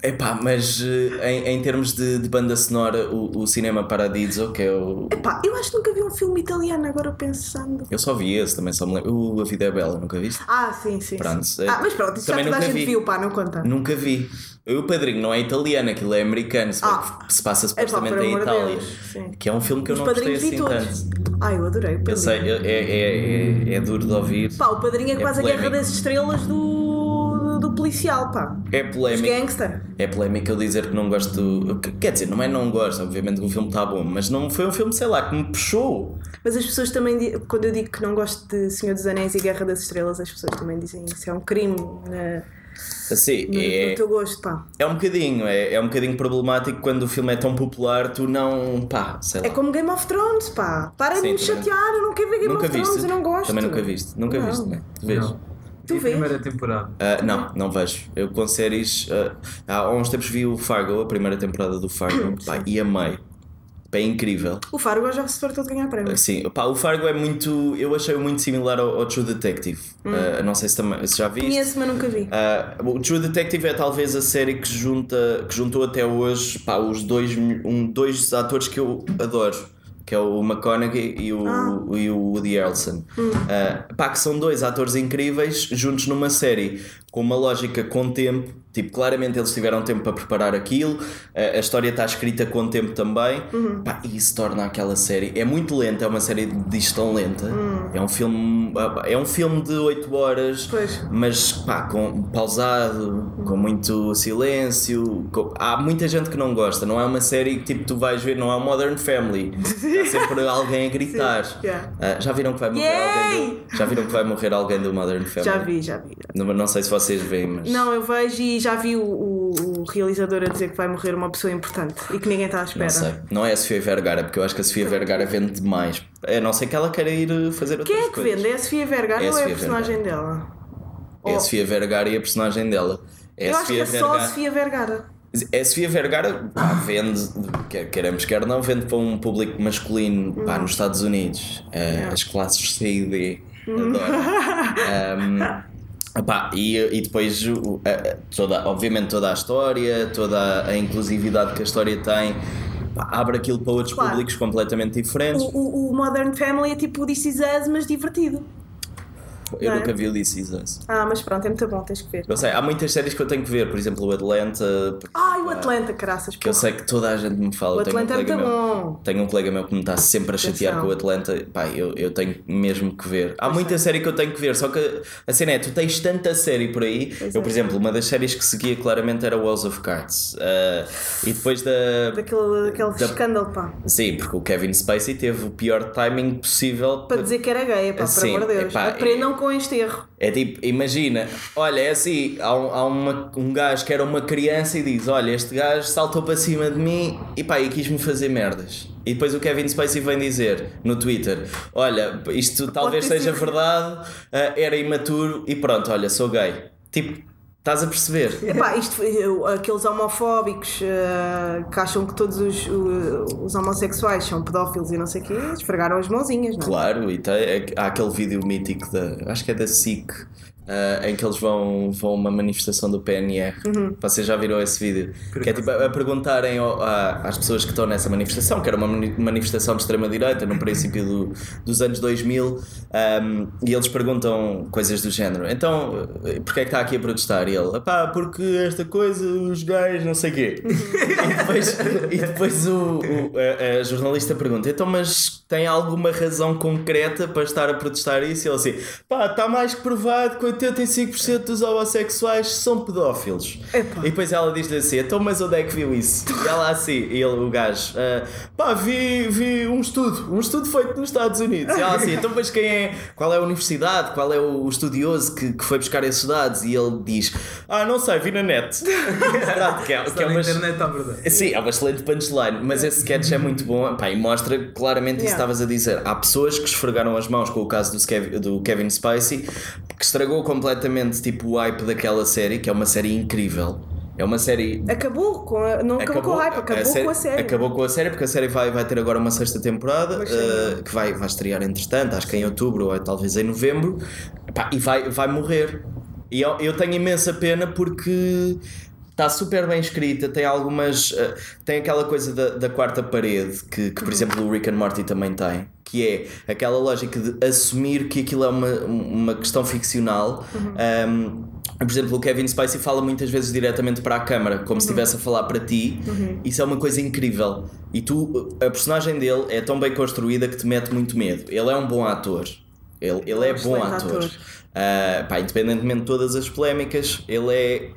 [SPEAKER 2] epá, mas eh, em, em termos de, de banda sonora, o, o Cinema Paradiso, que é o.
[SPEAKER 1] Pá, eu acho que nunca vi um filme italiano agora pensando.
[SPEAKER 2] Eu só vi esse, também só me lembro. O A Vida é Bela, nunca viste?
[SPEAKER 1] Ah, sim, sim.
[SPEAKER 2] Pronto,
[SPEAKER 1] sim.
[SPEAKER 2] é-
[SPEAKER 1] Ah, mas pronto, isso já
[SPEAKER 2] também
[SPEAKER 1] toda a gente
[SPEAKER 2] vi.
[SPEAKER 1] viu, pá, não conta.
[SPEAKER 2] Nunca vi. Eu, o Padrinho não é italiano, aquilo é americano, se,
[SPEAKER 1] Ah.
[SPEAKER 2] se passa
[SPEAKER 1] É
[SPEAKER 2] supostamente
[SPEAKER 1] por
[SPEAKER 2] em Itália.
[SPEAKER 1] Deus.
[SPEAKER 2] Que é um filme que eu
[SPEAKER 1] Os
[SPEAKER 2] não gostei assim tanto.
[SPEAKER 1] Ah, eu adorei. o
[SPEAKER 2] Eu sei,
[SPEAKER 1] Padrinho.
[SPEAKER 2] é, é, é, é duro de ouvir.
[SPEAKER 1] Pá, o padrinho é
[SPEAKER 2] É
[SPEAKER 1] quase a guerra
[SPEAKER 2] polémico.
[SPEAKER 1] das estrelas do, do policial, pá.
[SPEAKER 2] É
[SPEAKER 1] Os
[SPEAKER 2] polémico.
[SPEAKER 1] gangster.
[SPEAKER 2] É polémico eu dizer que não gosto. Quer dizer, não é não gosto, obviamente que o filme está bom, mas não foi um filme, sei lá, que me puxou.
[SPEAKER 1] Mas as pessoas também, quando eu digo que não gosto de Senhor dos Anéis e Guerra das Estrelas, as pessoas também dizem isso. É um crime na-
[SPEAKER 2] Assim,
[SPEAKER 1] no,
[SPEAKER 2] é,
[SPEAKER 1] no teu gosto, pá.
[SPEAKER 2] é um bocadinho, é, é um bocadinho problemático quando o filme é tão popular, tu não. pá, sei lá.
[SPEAKER 1] É como Game of Thrones, pá. Parem de
[SPEAKER 2] Sim,
[SPEAKER 1] me
[SPEAKER 2] também.
[SPEAKER 1] chatear, eu não quero ver Game
[SPEAKER 2] Nunca
[SPEAKER 1] of Thrones,
[SPEAKER 2] viste?
[SPEAKER 1] eu não gosto.
[SPEAKER 2] Também nunca viste. Nunca
[SPEAKER 1] Não.
[SPEAKER 2] viste, né? Tu vês?
[SPEAKER 3] Não.
[SPEAKER 1] Tu
[SPEAKER 3] a
[SPEAKER 1] vês?
[SPEAKER 3] primeira temporada.
[SPEAKER 2] Ah, não, não vejo. Eu com séries. ah, há uns tempos vi o Fargo, a primeira temporada do Fargo, pá, e amei. É incrível.
[SPEAKER 1] O Fargo já se fartou de ganhar prémios.
[SPEAKER 2] Sim, pá, o Fargo é muito. Eu achei-o muito similar ao, ao True Detective. Ah, não sei se, também, se já viste.
[SPEAKER 1] Conheço, mas nunca vi.
[SPEAKER 2] Ah, o True Detective é talvez a série que, junta, que juntou até hoje pá, os dois, um, dois atores que eu adoro, que é o McConaughey e o, e o Woody Harrelson. Ah, pá, que são dois atores incríveis juntos numa série com uma lógica com tempo. Tipo, claramente eles tiveram tempo para preparar aquilo, a, a história está escrita com tempo também, pá, e isso torna aquela série. É muito lenta, é uma série diz tão lenta. É um filme. É um filme de 8 horas
[SPEAKER 1] Pois.
[SPEAKER 2] mas pá, com, pausado, com muito silêncio. com- há muita gente que não gosta, não é uma série que tipo, tu vais ver, não é Modern Family. Há sempre alguém a gritar.
[SPEAKER 1] Yeah.
[SPEAKER 2] Ah, já viram que vai morrer
[SPEAKER 1] Yay!
[SPEAKER 2] alguém do, Já viram que vai morrer alguém do Modern Family?
[SPEAKER 1] Já vi, já vi.
[SPEAKER 2] Não, não sei se vocês veem, mas.
[SPEAKER 1] Não, eu vejo e já vi o, o- o realizador a dizer que vai morrer uma pessoa importante e que ninguém está à espera.
[SPEAKER 2] Não sei. Não é a Sofia Vergara, porque eu acho que a Sofia Vergara vende demais. A não ser que ela queira ir eh, fazer outras
[SPEAKER 1] Quem é que
[SPEAKER 2] coisas.
[SPEAKER 1] vende? É a Sofia Vergara
[SPEAKER 2] É a
[SPEAKER 1] ou é a personagem dela?
[SPEAKER 2] É a Sofia Vergara e a personagem dela. É
[SPEAKER 1] eu acho que é só a
[SPEAKER 2] Vergara.
[SPEAKER 1] Sofia Vergara.
[SPEAKER 2] A Sofia Vergara pá, vende, quer queremos quer não, vende para um público masculino pá, nos Estados Unidos. Eh, As classes C e D adoram. Um, pá, e, e depois, toda, obviamente, toda a história, toda a inclusividade que a história tem, abre aquilo para outros
[SPEAKER 1] Claro.
[SPEAKER 2] públicos completamente diferentes.
[SPEAKER 1] O, o- o Modern Family é tipo o This Is Us, mas divertido.
[SPEAKER 2] Eu
[SPEAKER 1] não é?
[SPEAKER 2] nunca vi o This Is Us.
[SPEAKER 1] Ah, mas pronto, é muito bom, tens que ver.
[SPEAKER 2] Eu sei, há muitas séries que eu tenho que ver, por exemplo, o Atlanta.
[SPEAKER 1] Ai, o Atlanta, caraças.
[SPEAKER 2] Que eu sei que toda a gente me fala.
[SPEAKER 1] O
[SPEAKER 2] tenho um
[SPEAKER 1] Atlanta é muito
[SPEAKER 2] meu-
[SPEAKER 1] bom.
[SPEAKER 2] Tenho um colega meu que me está sempre a chatear
[SPEAKER 1] Atenção.
[SPEAKER 2] com o Atlanta. Pá, eu, eu tenho mesmo que ver. Há muita série que eu tenho que ver, só que a cena é, tu tens tanta série por aí.
[SPEAKER 1] Pois
[SPEAKER 2] eu,
[SPEAKER 1] é.
[SPEAKER 2] por exemplo, uma das séries que seguia claramente era House of Cards. Ah, e depois da.
[SPEAKER 1] Daquele, daquele
[SPEAKER 2] Da-
[SPEAKER 1] escândalo, pá.
[SPEAKER 2] Sim, porque o Kevin Spacey teve o pior timing possível
[SPEAKER 1] Para dizer que era gay, pá, por
[SPEAKER 2] Sim,
[SPEAKER 1] amor de Deus.
[SPEAKER 2] epá,
[SPEAKER 1] Aprendam com este erro.
[SPEAKER 2] É tipo, imagina, olha, é assim, há, um, há uma, um gajo que era uma criança e diz, olha, este gajo saltou para cima de mim e pá, e quis-me fazer merdas. E depois o Kevin Spacey vem dizer no Twitter, olha, isto talvez seja verdade, ah, era imaturo e pronto, olha, sou gay. Tipo, estás a perceber?
[SPEAKER 1] Epá, isto aqueles homofóbicos eh, que acham que todos os, o- os homossexuais são pedófilos e não sei o quê, esfregaram as mãozinhas, não é?
[SPEAKER 2] Claro, e tem, há aquele vídeo mítico da, acho que é da SIC, ah, em que eles vão, vão a uma manifestação do PNR.
[SPEAKER 1] Uhum.
[SPEAKER 2] Vocês já viram esse vídeo? Que é tipo a, a perguntarem ao- a- às pessoas que estão nessa manifestação, que era uma mani- manifestação de extrema-direita no princípio do- dos anos 2000, ahm, e eles perguntam coisas do género. Então, eh, porquê é que está aqui a protestar? E ele, pá, porque esta coisa, os gays, não sei o quê. e depois, e depois o, o- a, a jornalista pergunta: então, mas tem alguma razão concreta para estar a protestar isso? E ele assim: pá, está mais que provado que 85% dos homossexuais são pedófilos.
[SPEAKER 1] Epá.
[SPEAKER 2] E depois ela diz-lhe assim: então, mas onde é que viu isso? E ela assim, e ele, o gajo, "Ah, pá, vi, vi um estudo, um estudo feito nos Estados Unidos. E ela assim: então, mas quem é, qual é a universidade, qual é o estudioso que, que foi buscar esses dados? E ele diz: ah, não sei, vi na net. Pronto, que é, que é
[SPEAKER 3] na
[SPEAKER 2] uma-
[SPEAKER 3] internet, à verdade.
[SPEAKER 2] Sim, é uma excelente punchline, mas esse sketch é muito bom pá, e mostra claramente isso que
[SPEAKER 1] Yeah.
[SPEAKER 2] estavas a dizer. Há pessoas que esfregaram as mãos com o caso do, do Kevin Spacey, que estragou completamente tipo, o hype daquela série, que é uma série incrível. É uma série.
[SPEAKER 1] Acabou com a, não acabou, com o hype, acabou com a série.
[SPEAKER 2] Acabou com a série, porque a série vai, vai ter agora uma sexta temporada,
[SPEAKER 1] sim.
[SPEAKER 2] que vai, vai estrear entretanto, acho que em outubro ou talvez em novembro, Pá, e vai, vai morrer. E eu, eu tenho imensa pena porque está super bem escrita, tem algumas. eh, tem aquela coisa da, da quarta parede que, que, por exemplo, o Rick and Morty também tem, que é aquela lógica de assumir que aquilo é uma, uma questão ficcional. Um, por exemplo, o Kevin Spacey fala muitas vezes diretamente para a câmara, como se estivesse a falar para ti. Isso é uma coisa incrível. E tu, a personagem dele é tão bem construída que te mete muito medo. Ele é um bom ator. Ele, ele é
[SPEAKER 1] um
[SPEAKER 2] bom ator.
[SPEAKER 1] ator.
[SPEAKER 2] Ah, pá, independentemente de todas as polémicas, ele é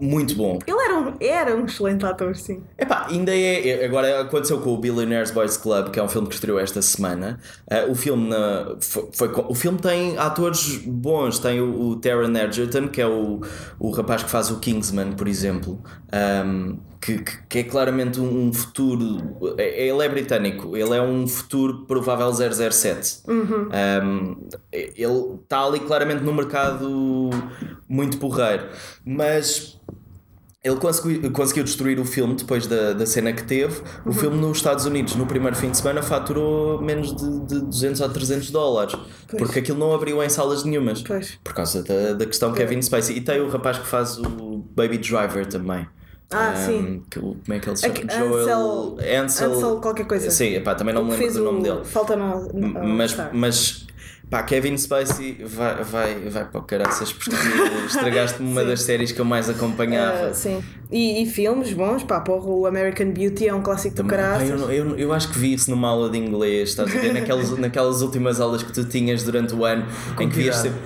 [SPEAKER 2] muito bom.
[SPEAKER 1] Ele era um, era um excelente ator, sim.
[SPEAKER 2] Epá, ainda é. Agora aconteceu com o Billionaires Boys Club, que é um filme que estreou esta semana. Ah, o, filme na- foi, foi o filme tem atores bons. Tem o, o Taron Egerton, que é o, o rapaz que faz o Kingsman, por exemplo. ahm, que, que- que é claramente um, futuro. é- Ele é britânico, ele é um futuro provável 007. Um, ele está ali claramente no mercado muito porreiro, mas ele conseguiu, conseguiu destruir o filme depois da, da cena que teve. O filme nos Estados Unidos, no primeiro fim de semana, faturou menos de, de 200 ou 300 dólares. Porque aquilo não abriu em salas nenhumas.
[SPEAKER 1] Pois.
[SPEAKER 2] Por causa da, da questão Kevin Spacey. E tem o rapaz que faz o Baby Driver também.
[SPEAKER 1] Ah,
[SPEAKER 2] Um,
[SPEAKER 1] sim.
[SPEAKER 2] que como é que ele se chama? Joel
[SPEAKER 1] Ansel- Ansel qualquer coisa.
[SPEAKER 2] Sim, epá, também não me lembro do nome
[SPEAKER 1] o-
[SPEAKER 2] dele.
[SPEAKER 1] Falta no. no-
[SPEAKER 2] mas, mas pá, Kevin Spacey vai, vai, vai para o caraças porque estragaste-me uma das séries que eu mais acompanhava.
[SPEAKER 1] Ah, sim. E, e filmes bons, pá, porra, o American Beauty é um clássico do
[SPEAKER 2] Também, pá, eu, eu, eu acho que vi isso numa aula de inglês, estás a ver? Naquelas, naquelas últimas aulas que tu tinhas durante o ano em que vias sempre.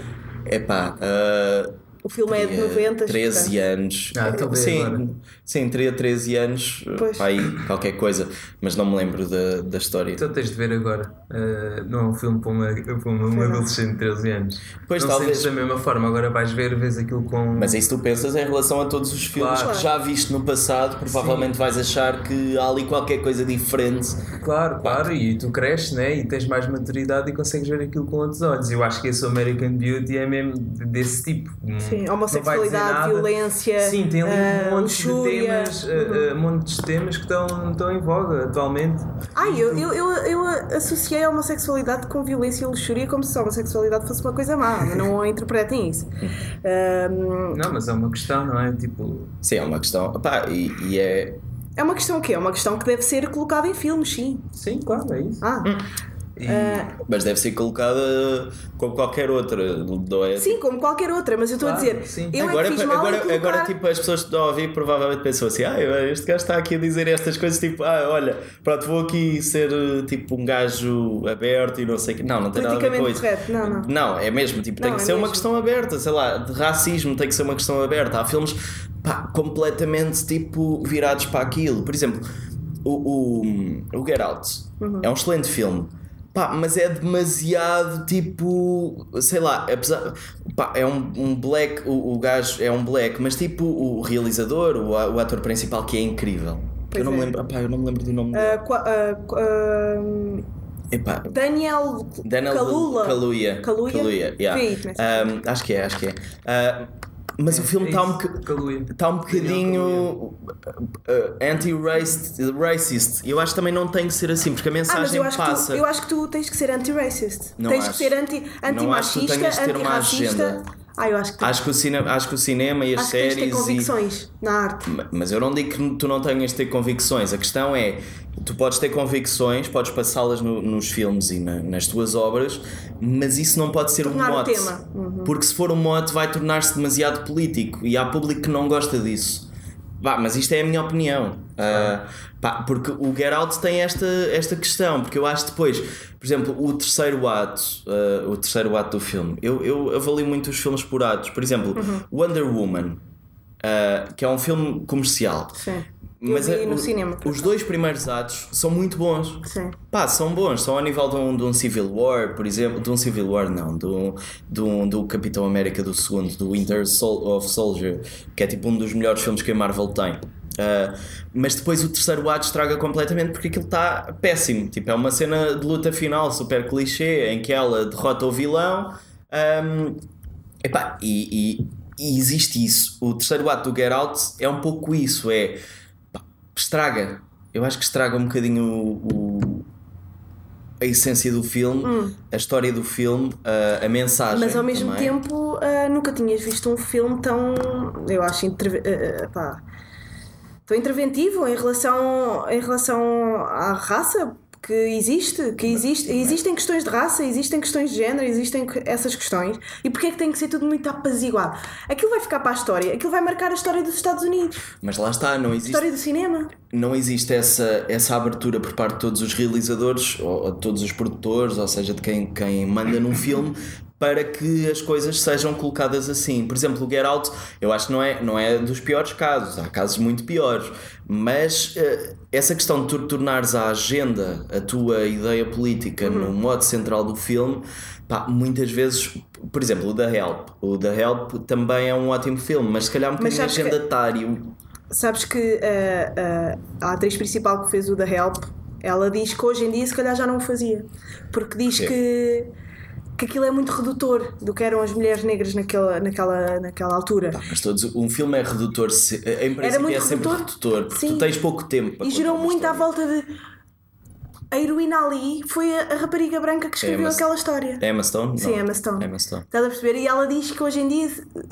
[SPEAKER 2] Epá, ah,
[SPEAKER 1] O filme é de
[SPEAKER 2] teria
[SPEAKER 1] 90.
[SPEAKER 2] 13
[SPEAKER 1] portanto.
[SPEAKER 2] anos.
[SPEAKER 3] Ah, então vê
[SPEAKER 2] sim,
[SPEAKER 3] agora.
[SPEAKER 2] sim, teria 13 anos,
[SPEAKER 1] Pois.
[SPEAKER 2] aí qualquer coisa, mas não me lembro da, da história.
[SPEAKER 3] Então tens de ver agora. Uh, não é um filme para uma, para uma, uma adolescente de 13 anos.
[SPEAKER 2] Pois,
[SPEAKER 3] não
[SPEAKER 2] talvez.
[SPEAKER 3] da mesma forma. Agora vais ver, vês aquilo com.
[SPEAKER 2] Mas é isso que tu pensas em relação a todos os filmes
[SPEAKER 3] Claro.
[SPEAKER 2] que já viste no passado, provavelmente vais achar que há ali qualquer coisa diferente.
[SPEAKER 3] Claro, claro, e tu cresces, né? E tens mais maturidade e consegues ver aquilo com outros olhos. Eu acho que esse American Beauty é mesmo desse tipo.
[SPEAKER 1] Sim, Homossexualidade, violência,
[SPEAKER 3] Sim, tem ali
[SPEAKER 1] ah,
[SPEAKER 3] um monte de
[SPEAKER 1] luxúria.
[SPEAKER 3] temas, uh,
[SPEAKER 1] Uhum.
[SPEAKER 3] uh, montes de temas que estão, estão em voga atualmente.
[SPEAKER 1] Ai, eu, eu, eu, eu associei a homossexualidade com violência e luxúria como se a homossexualidade fosse uma coisa má, não interpretem isso. Ahm,
[SPEAKER 3] Não, mas é uma questão, não é? Tipo,
[SPEAKER 2] Sim, é uma questão. Pá, e, e é.
[SPEAKER 1] é uma questão o quê? É uma questão que deve ser colocada em filmes, sim.
[SPEAKER 3] sim, claro, é isso.
[SPEAKER 1] Ah,
[SPEAKER 3] E-
[SPEAKER 2] Mas deve ser colocada como qualquer outra. Não é?
[SPEAKER 1] sim, como qualquer outra, mas eu estou
[SPEAKER 3] Claro,
[SPEAKER 1] a dizer,
[SPEAKER 3] sim.
[SPEAKER 1] eu
[SPEAKER 2] agora,
[SPEAKER 1] é que
[SPEAKER 2] agora,
[SPEAKER 1] colocar...
[SPEAKER 2] agora, tipo, as pessoas que estão a ouvir provavelmente pensam assim: ah, este gajo está aqui a dizer estas coisas, tipo, ah, olha, pronto, vou aqui ser tipo um gajo aberto e não sei o que. Não, não tem nada a ver com isso.
[SPEAKER 1] correto, não, não.
[SPEAKER 2] Não, é mesmo, tipo, tem
[SPEAKER 1] Não,
[SPEAKER 2] que
[SPEAKER 1] é
[SPEAKER 2] ser uma
[SPEAKER 1] mesmo.
[SPEAKER 2] questão aberta, sei lá, de racismo tem que ser uma questão aberta. Há filmes pá, completamente tipo virados para aquilo. Por exemplo, o, o, o Get Out
[SPEAKER 1] Uhum.
[SPEAKER 2] é um excelente filme. Pá, mas é demasiado tipo, sei lá, apesar, pá, é um, um black, o, o gajo é um black, mas tipo o realizador, o, o ator principal que é incrível.
[SPEAKER 1] Pois
[SPEAKER 2] eu não, me
[SPEAKER 1] é.
[SPEAKER 2] lembro, pá, eu não me lembro do nome dele.
[SPEAKER 1] Ah, qua- ah,
[SPEAKER 2] Epá,
[SPEAKER 1] Daniel,
[SPEAKER 2] Daniel
[SPEAKER 1] Calula.
[SPEAKER 2] Kaluuya.
[SPEAKER 1] Kaluuya?
[SPEAKER 2] Kaluuya, yeah.
[SPEAKER 1] Aí, começa.
[SPEAKER 2] Um, acho que é, acho que é. Uh, mas o filme está um, boca-
[SPEAKER 3] Kaluuya.
[SPEAKER 2] tá um bocadinho uh, anti-racist. racist. Eu acho que também não tem que ser assim, porque a
[SPEAKER 1] Ah, mas
[SPEAKER 2] mensagem
[SPEAKER 1] eu acho, que
[SPEAKER 2] passa.
[SPEAKER 1] tu, eu acho que tu tens que ser anti-racist.
[SPEAKER 2] Não
[SPEAKER 1] Tens
[SPEAKER 2] acho.
[SPEAKER 1] que ser anti- anti-machista,
[SPEAKER 2] uma
[SPEAKER 1] anti-racista. Ah, eu acho que, tu-
[SPEAKER 2] Acho que, o cinema, acho que o cinema e as
[SPEAKER 1] acho que tens de ter
[SPEAKER 2] séries. e-
[SPEAKER 1] convicções na arte.
[SPEAKER 2] Mas eu não digo que tu não tenhas de ter convicções. A questão é, tu podes ter convicções, podes passá-las no- nos filmes e na- nas tuas obras, mas isso não pode ser
[SPEAKER 1] Tornar
[SPEAKER 2] um mote.
[SPEAKER 1] Uhum.
[SPEAKER 2] Porque se for um mote vai tornar-se demasiado político e há público que não gosta disso. Vá, mas isto é a minha opinião. Ah, pá, porque o Get Out tem esta, esta questão, porque eu acho depois, por exemplo, o terceiro ato, ah, o terceiro ato do filme, eu, eu avalio muito os filmes por atos. Por exemplo,
[SPEAKER 1] Uhum.
[SPEAKER 2] Wonder Woman, ah, que é um filme comercial.
[SPEAKER 1] Sim. Eu
[SPEAKER 2] Mas
[SPEAKER 1] vi
[SPEAKER 2] a-
[SPEAKER 1] no
[SPEAKER 2] o-
[SPEAKER 1] cinema.
[SPEAKER 2] os dois primeiros atos são muito bons.
[SPEAKER 1] Sim.
[SPEAKER 2] Pá, são bons, são ao nível de um, de um Civil War, por exemplo, de um Civil War não, do, do, do Capitão América do segundo, do Winter Sol- of Soldier, que é tipo um dos melhores filmes que a Marvel tem. Ah, mas depois o terceiro ato estraga completamente porque aquilo está péssimo. Tipo, é uma cena de luta final super clichê em que ela derrota o vilão. ahm, epá, e, e- e existe isso. O terceiro ato do Get Out é um pouco isso, é estraga. Eu acho que estraga um bocadinho o, o- a essência do filme, a história do filme, a, a mensagem.
[SPEAKER 1] Hum. Mas ao mesmo
[SPEAKER 2] também.
[SPEAKER 1] tempo ah, nunca tinhas visto um filme tão. Eu acho. interve- ah, pá, tão interventivo em relação, em relação à raça que existe, que existe, existem questões de raça, existem questões de género, existem essas questões. E porquê é que tem que ser tudo muito apaziguado? Aquilo vai ficar para a história, aquilo vai marcar a história dos Estados Unidos,
[SPEAKER 2] Mas lá está, não
[SPEAKER 1] a
[SPEAKER 2] existe,
[SPEAKER 1] história do cinema.
[SPEAKER 2] não existe essa, essa abertura por parte de todos os realizadores ou, ou de todos os produtores, ou seja, de quem, quem manda num filme. Para que as coisas sejam colocadas assim. Por exemplo, o Get Out, eu acho que não é, não é dos piores casos, há casos muito piores. Mas eh, essa questão de tu tornares a agenda, a tua ideia política, no modo central do filme, pá, muitas vezes, por exemplo, o The Help. O The Help também é um ótimo filme, mas se calhar um bocadinho
[SPEAKER 1] sabes que-
[SPEAKER 2] agendatário.
[SPEAKER 1] Sabes que ah, ah, a atriz principal que fez o The Help, ela diz que hoje em dia se calhar já não o fazia. Porque diz que, que aquilo é muito redutor do que eram as mulheres negras naquela, naquela, naquela altura.
[SPEAKER 2] Mas todos, um filme é redutor, se- em princípio é sempre
[SPEAKER 1] redutor.
[SPEAKER 2] redutor, porque
[SPEAKER 1] Sim.
[SPEAKER 2] tu tens pouco tempo
[SPEAKER 1] E girou muito à volta de. A heroína ali foi a, a rapariga branca que escreveu
[SPEAKER 2] Emma-
[SPEAKER 1] aquela história.
[SPEAKER 2] É Emma Stone?
[SPEAKER 1] Sim,
[SPEAKER 2] Não.
[SPEAKER 1] Emma Stone.
[SPEAKER 2] Emma Stone.
[SPEAKER 1] Estás a perceber? E ela diz que hoje em dia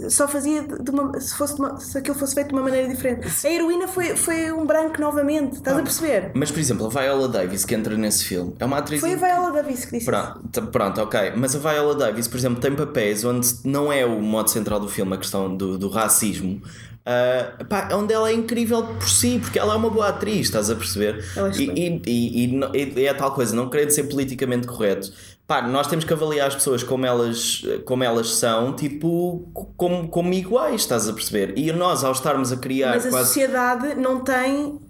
[SPEAKER 1] só fazia de uma, se, fosse de uma- se aquilo fosse feito de uma maneira diferente. A heroína foi, foi um branco novamente, estás a perceber?
[SPEAKER 2] Mas, por exemplo, a Viola Davis que entra nesse filme é uma atriz.
[SPEAKER 1] Foi a Viola Davis que disse isso.
[SPEAKER 2] Pronto, pronto, ok. Mas a Viola Davis, por exemplo, tem papéis onde não é o modo central do filme a questão do, do racismo. Ah, pá, onde ela é incrível por si, porque ela é uma boa atriz, estás a perceber?
[SPEAKER 1] É
[SPEAKER 2] e, e, e, e é tal coisa, não querendo ser politicamente correto. Pá, nós temos que avaliar as pessoas como elas, como elas são, tipo, como, como iguais, estás a perceber? E nós, ao estarmos a criar
[SPEAKER 1] Mas a
[SPEAKER 2] quase.
[SPEAKER 1] sociedade não tem, hum,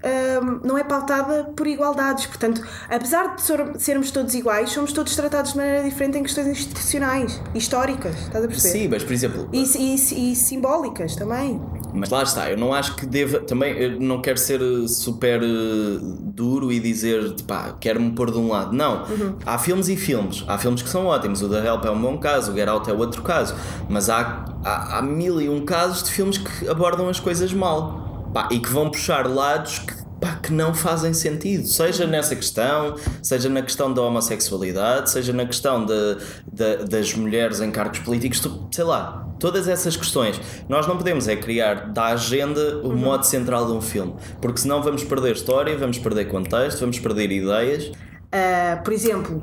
[SPEAKER 1] não é pautada por igualdades. Portanto, apesar de ser- sermos todos iguais, somos todos tratados de maneira diferente em questões institucionais, históricas, estás a perceber?
[SPEAKER 2] Sim, mas por exemplo,
[SPEAKER 1] E, e- e simbólicas também.
[SPEAKER 2] Mas lá está, eu não acho que deva. Também não quero ser eh, super eh, duro e dizer, pá, quero-me pôr de um lado. Não. Há filmes e filmes. Há filmes que são ótimos. O The Help é um bom caso, o Get Out é outro caso. Mas há, há, há mil e um casos de filmes que abordam as coisas mal. Pá, e que vão puxar lados que, pá, que não fazem sentido. Seja nessa questão, seja na questão da homossexualidade, seja na questão de, de- das mulheres em cargos políticos, tu- sei lá. Todas essas questões. Nós não podemos é criar da agenda o modo central de um filme. Porque senão vamos perder história, vamos perder contexto, vamos perder ideias.
[SPEAKER 1] Uh, por exemplo,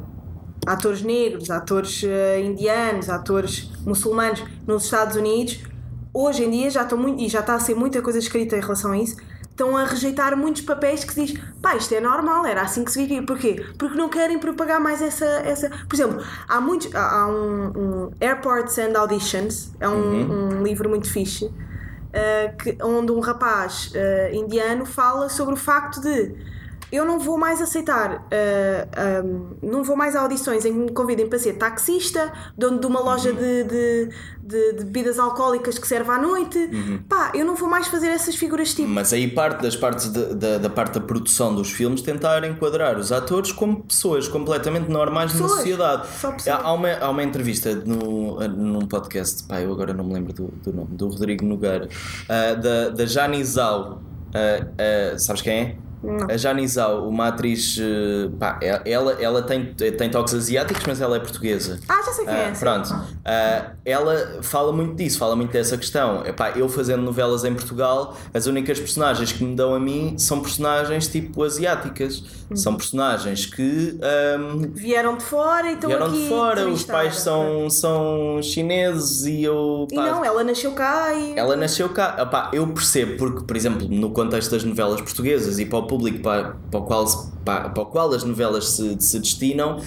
[SPEAKER 1] atores negros, atores uh, indianos, atores muçulmanos nos Estados Unidos, hoje em dia já estão muito, e já está a ser muita coisa escrita em relação a isso, estão a rejeitar muitos papéis que se diz, pá, isto é normal, era assim que se vivia. Porquê? Porque não querem propagar mais essa. essa... Por exemplo, há muitos. Há, um, um Airports and Auditions, é um, um livro muito fixe. uh, que, onde um rapaz uh, indiano fala sobre o facto de eu não vou mais aceitar, uh, um, não vou mais a audições em que me convidem para ser taxista, dono de uma loja de, de, de- de bebidas alcoólicas que serve à noite. Pá, eu não vou mais fazer essas figuras tipo.
[SPEAKER 2] Mas aí parte das partes de- da, da parte da produção dos filmes tentar enquadrar os atores como pessoas completamente normais na
[SPEAKER 1] Pessoas.
[SPEAKER 2] sociedade.
[SPEAKER 1] Só pessoas.
[SPEAKER 2] Há uma, há uma entrevista no, num podcast, pá, eu agora não me lembro do, do nome, do Rodrigo Nogueira, ah, da, da Jani Zhao. Ah, ah, sabes quem é? A Jani Zhao, uma atriz, eh, pá, ela, ela tem, tem toques asiáticos, mas ela é portuguesa.
[SPEAKER 1] Ah, já sei quem é.
[SPEAKER 2] Ah,
[SPEAKER 1] sim.
[SPEAKER 2] pronto, Ah, ela fala muito disso, fala muito dessa questão. Epá, eu fazendo novelas em Portugal, as únicas personagens que me dão a mim são personagens tipo asiáticas.
[SPEAKER 1] Uhum.
[SPEAKER 2] São personagens que ahm,
[SPEAKER 1] Vieram de fora e estão
[SPEAKER 2] vieram de fora, os pais são, são chineses e eu.
[SPEAKER 1] E
[SPEAKER 2] pá,
[SPEAKER 1] não, ela nasceu cá e.
[SPEAKER 2] ela nasceu cá. Epá, eu percebo, porque, por exemplo, no contexto das novelas portuguesas e para o público para, para, o, qual, para, para o qual as novelas se, se destinam,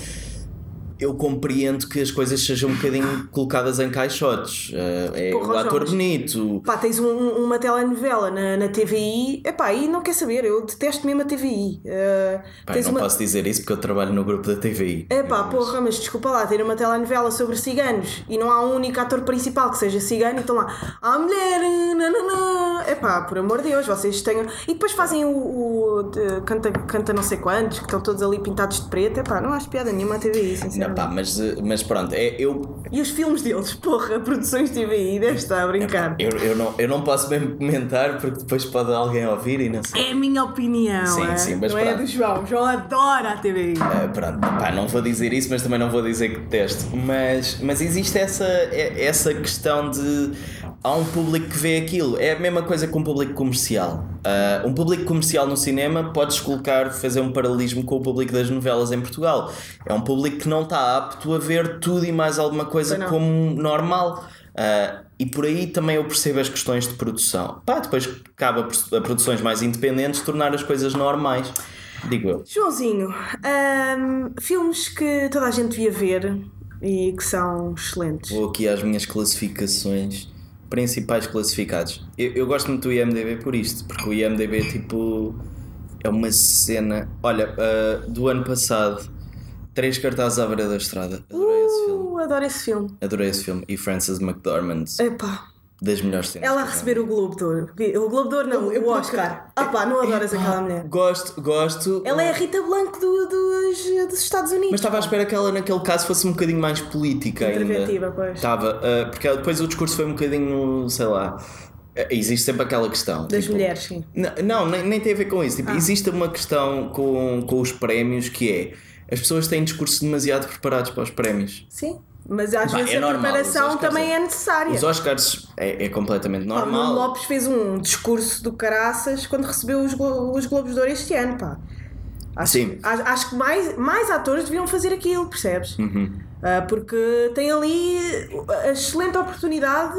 [SPEAKER 2] eu compreendo que as coisas sejam um bocadinho colocadas em caixotes. Eh, é
[SPEAKER 1] Porra,
[SPEAKER 2] o ator
[SPEAKER 1] mas-
[SPEAKER 2] bonito.
[SPEAKER 1] Pá, tens um- um- uma telenovela na, na TVI, epá, e não quer saber, eu detesto mesmo a TVI. Uh, tens
[SPEAKER 2] não
[SPEAKER 1] uma...
[SPEAKER 2] posso dizer isso porque eu trabalho no grupo da TVI.
[SPEAKER 1] Epá, porra, mas desculpa lá, ter uma telenovela sobre ciganos e não há um único ator principal que seja cigano e estão lá, ah mulher, nananã. Epá, por amor de Deus, vocês tenham. E depois fazem o, o de- canta, canta não sei quantos, que estão todos ali pintados de preto, epá, não acho piada nenhuma a TVI,
[SPEAKER 2] Não,
[SPEAKER 1] sinceramente.
[SPEAKER 2] pá, mas, mas pronto, é, eu,
[SPEAKER 1] E os filmes deles, porra, produções TVI, deve estar a brincar.
[SPEAKER 2] eu, eu, não, eu não posso mesmo comentar porque depois pode alguém ouvir e não sei.
[SPEAKER 1] É a minha opinião,
[SPEAKER 2] Sim,
[SPEAKER 1] é?
[SPEAKER 2] sim, mas
[SPEAKER 1] não é
[SPEAKER 2] pronto.
[SPEAKER 1] do João. O João adora a TVI.
[SPEAKER 2] Ah, pronto, pá, não vou dizer isso, mas também não vou dizer que detesto. Mas, mas existe essa, é- essa questão de há um público que vê aquilo. É a mesma coisa que um público comercial. Ah, um público comercial no cinema podes colocar, fazer um paralelismo com o público das novelas em Portugal. É um público que não está apto a ver tudo e mais alguma coisa como normal. Ah, e por aí também eu percebo as questões de produção. Pá, depois cabe a pro- a produções mais independentes tornar as coisas normais. Digo eu.
[SPEAKER 1] Joãozinho, ahm, filmes que toda a gente devia ver e que são excelentes.
[SPEAKER 2] Vou aqui às minhas classificações. Principais classificados. Eu, eu gosto muito do IMDB por isto, porque o IMDB tipo é uma cena. Olha, ah, do ano passado, três cartazes à beira da estrada. Adorei esse filme.
[SPEAKER 1] Uh, adoro esse filme.
[SPEAKER 2] Adorei esse filme. E Frances McDormand,
[SPEAKER 1] Epá,
[SPEAKER 2] das melhores cenas.
[SPEAKER 1] ela a receber o Globo de Ouro. O Globo de Ouro não,
[SPEAKER 2] Eu-
[SPEAKER 1] o Oscar. Ah pá, não adoras aquela mulher.
[SPEAKER 2] Gosto, gosto.
[SPEAKER 1] Ela é a Rita Blanco do- dos, dos Estados Unidos.
[SPEAKER 2] Mas estava à espera que ela, naquele caso, fosse um bocadinho mais política ainda.
[SPEAKER 1] Pois.
[SPEAKER 2] Estava, ah, porque depois o discurso foi um bocadinho, sei lá. ah, Existe sempre aquela questão.
[SPEAKER 1] Das
[SPEAKER 2] tipo,
[SPEAKER 1] mulheres, sim.
[SPEAKER 2] Não, nem, nem tem a ver com isso. Tipo,
[SPEAKER 1] Ah.
[SPEAKER 2] Existe uma questão com, com os prémios que é as pessoas têm discursos demasiado preparados para os prémios.
[SPEAKER 1] Sim. Mas às
[SPEAKER 2] Bah,
[SPEAKER 1] vezes
[SPEAKER 2] é
[SPEAKER 1] a
[SPEAKER 2] normal,
[SPEAKER 1] preparação também
[SPEAKER 2] é-
[SPEAKER 1] é necessária.
[SPEAKER 2] Os Oscars é, é completamente
[SPEAKER 1] Pá, o
[SPEAKER 2] normal.
[SPEAKER 1] Lopes fez um discurso do caraças quando recebeu os, Glo- os Globos de Ouro este ano, pá. Acho,
[SPEAKER 2] Sim.
[SPEAKER 1] Acho, acho que mais, mais atores deviam fazer aquilo, percebes?
[SPEAKER 2] Uhum.
[SPEAKER 1] Ah, porque tem ali a excelente oportunidade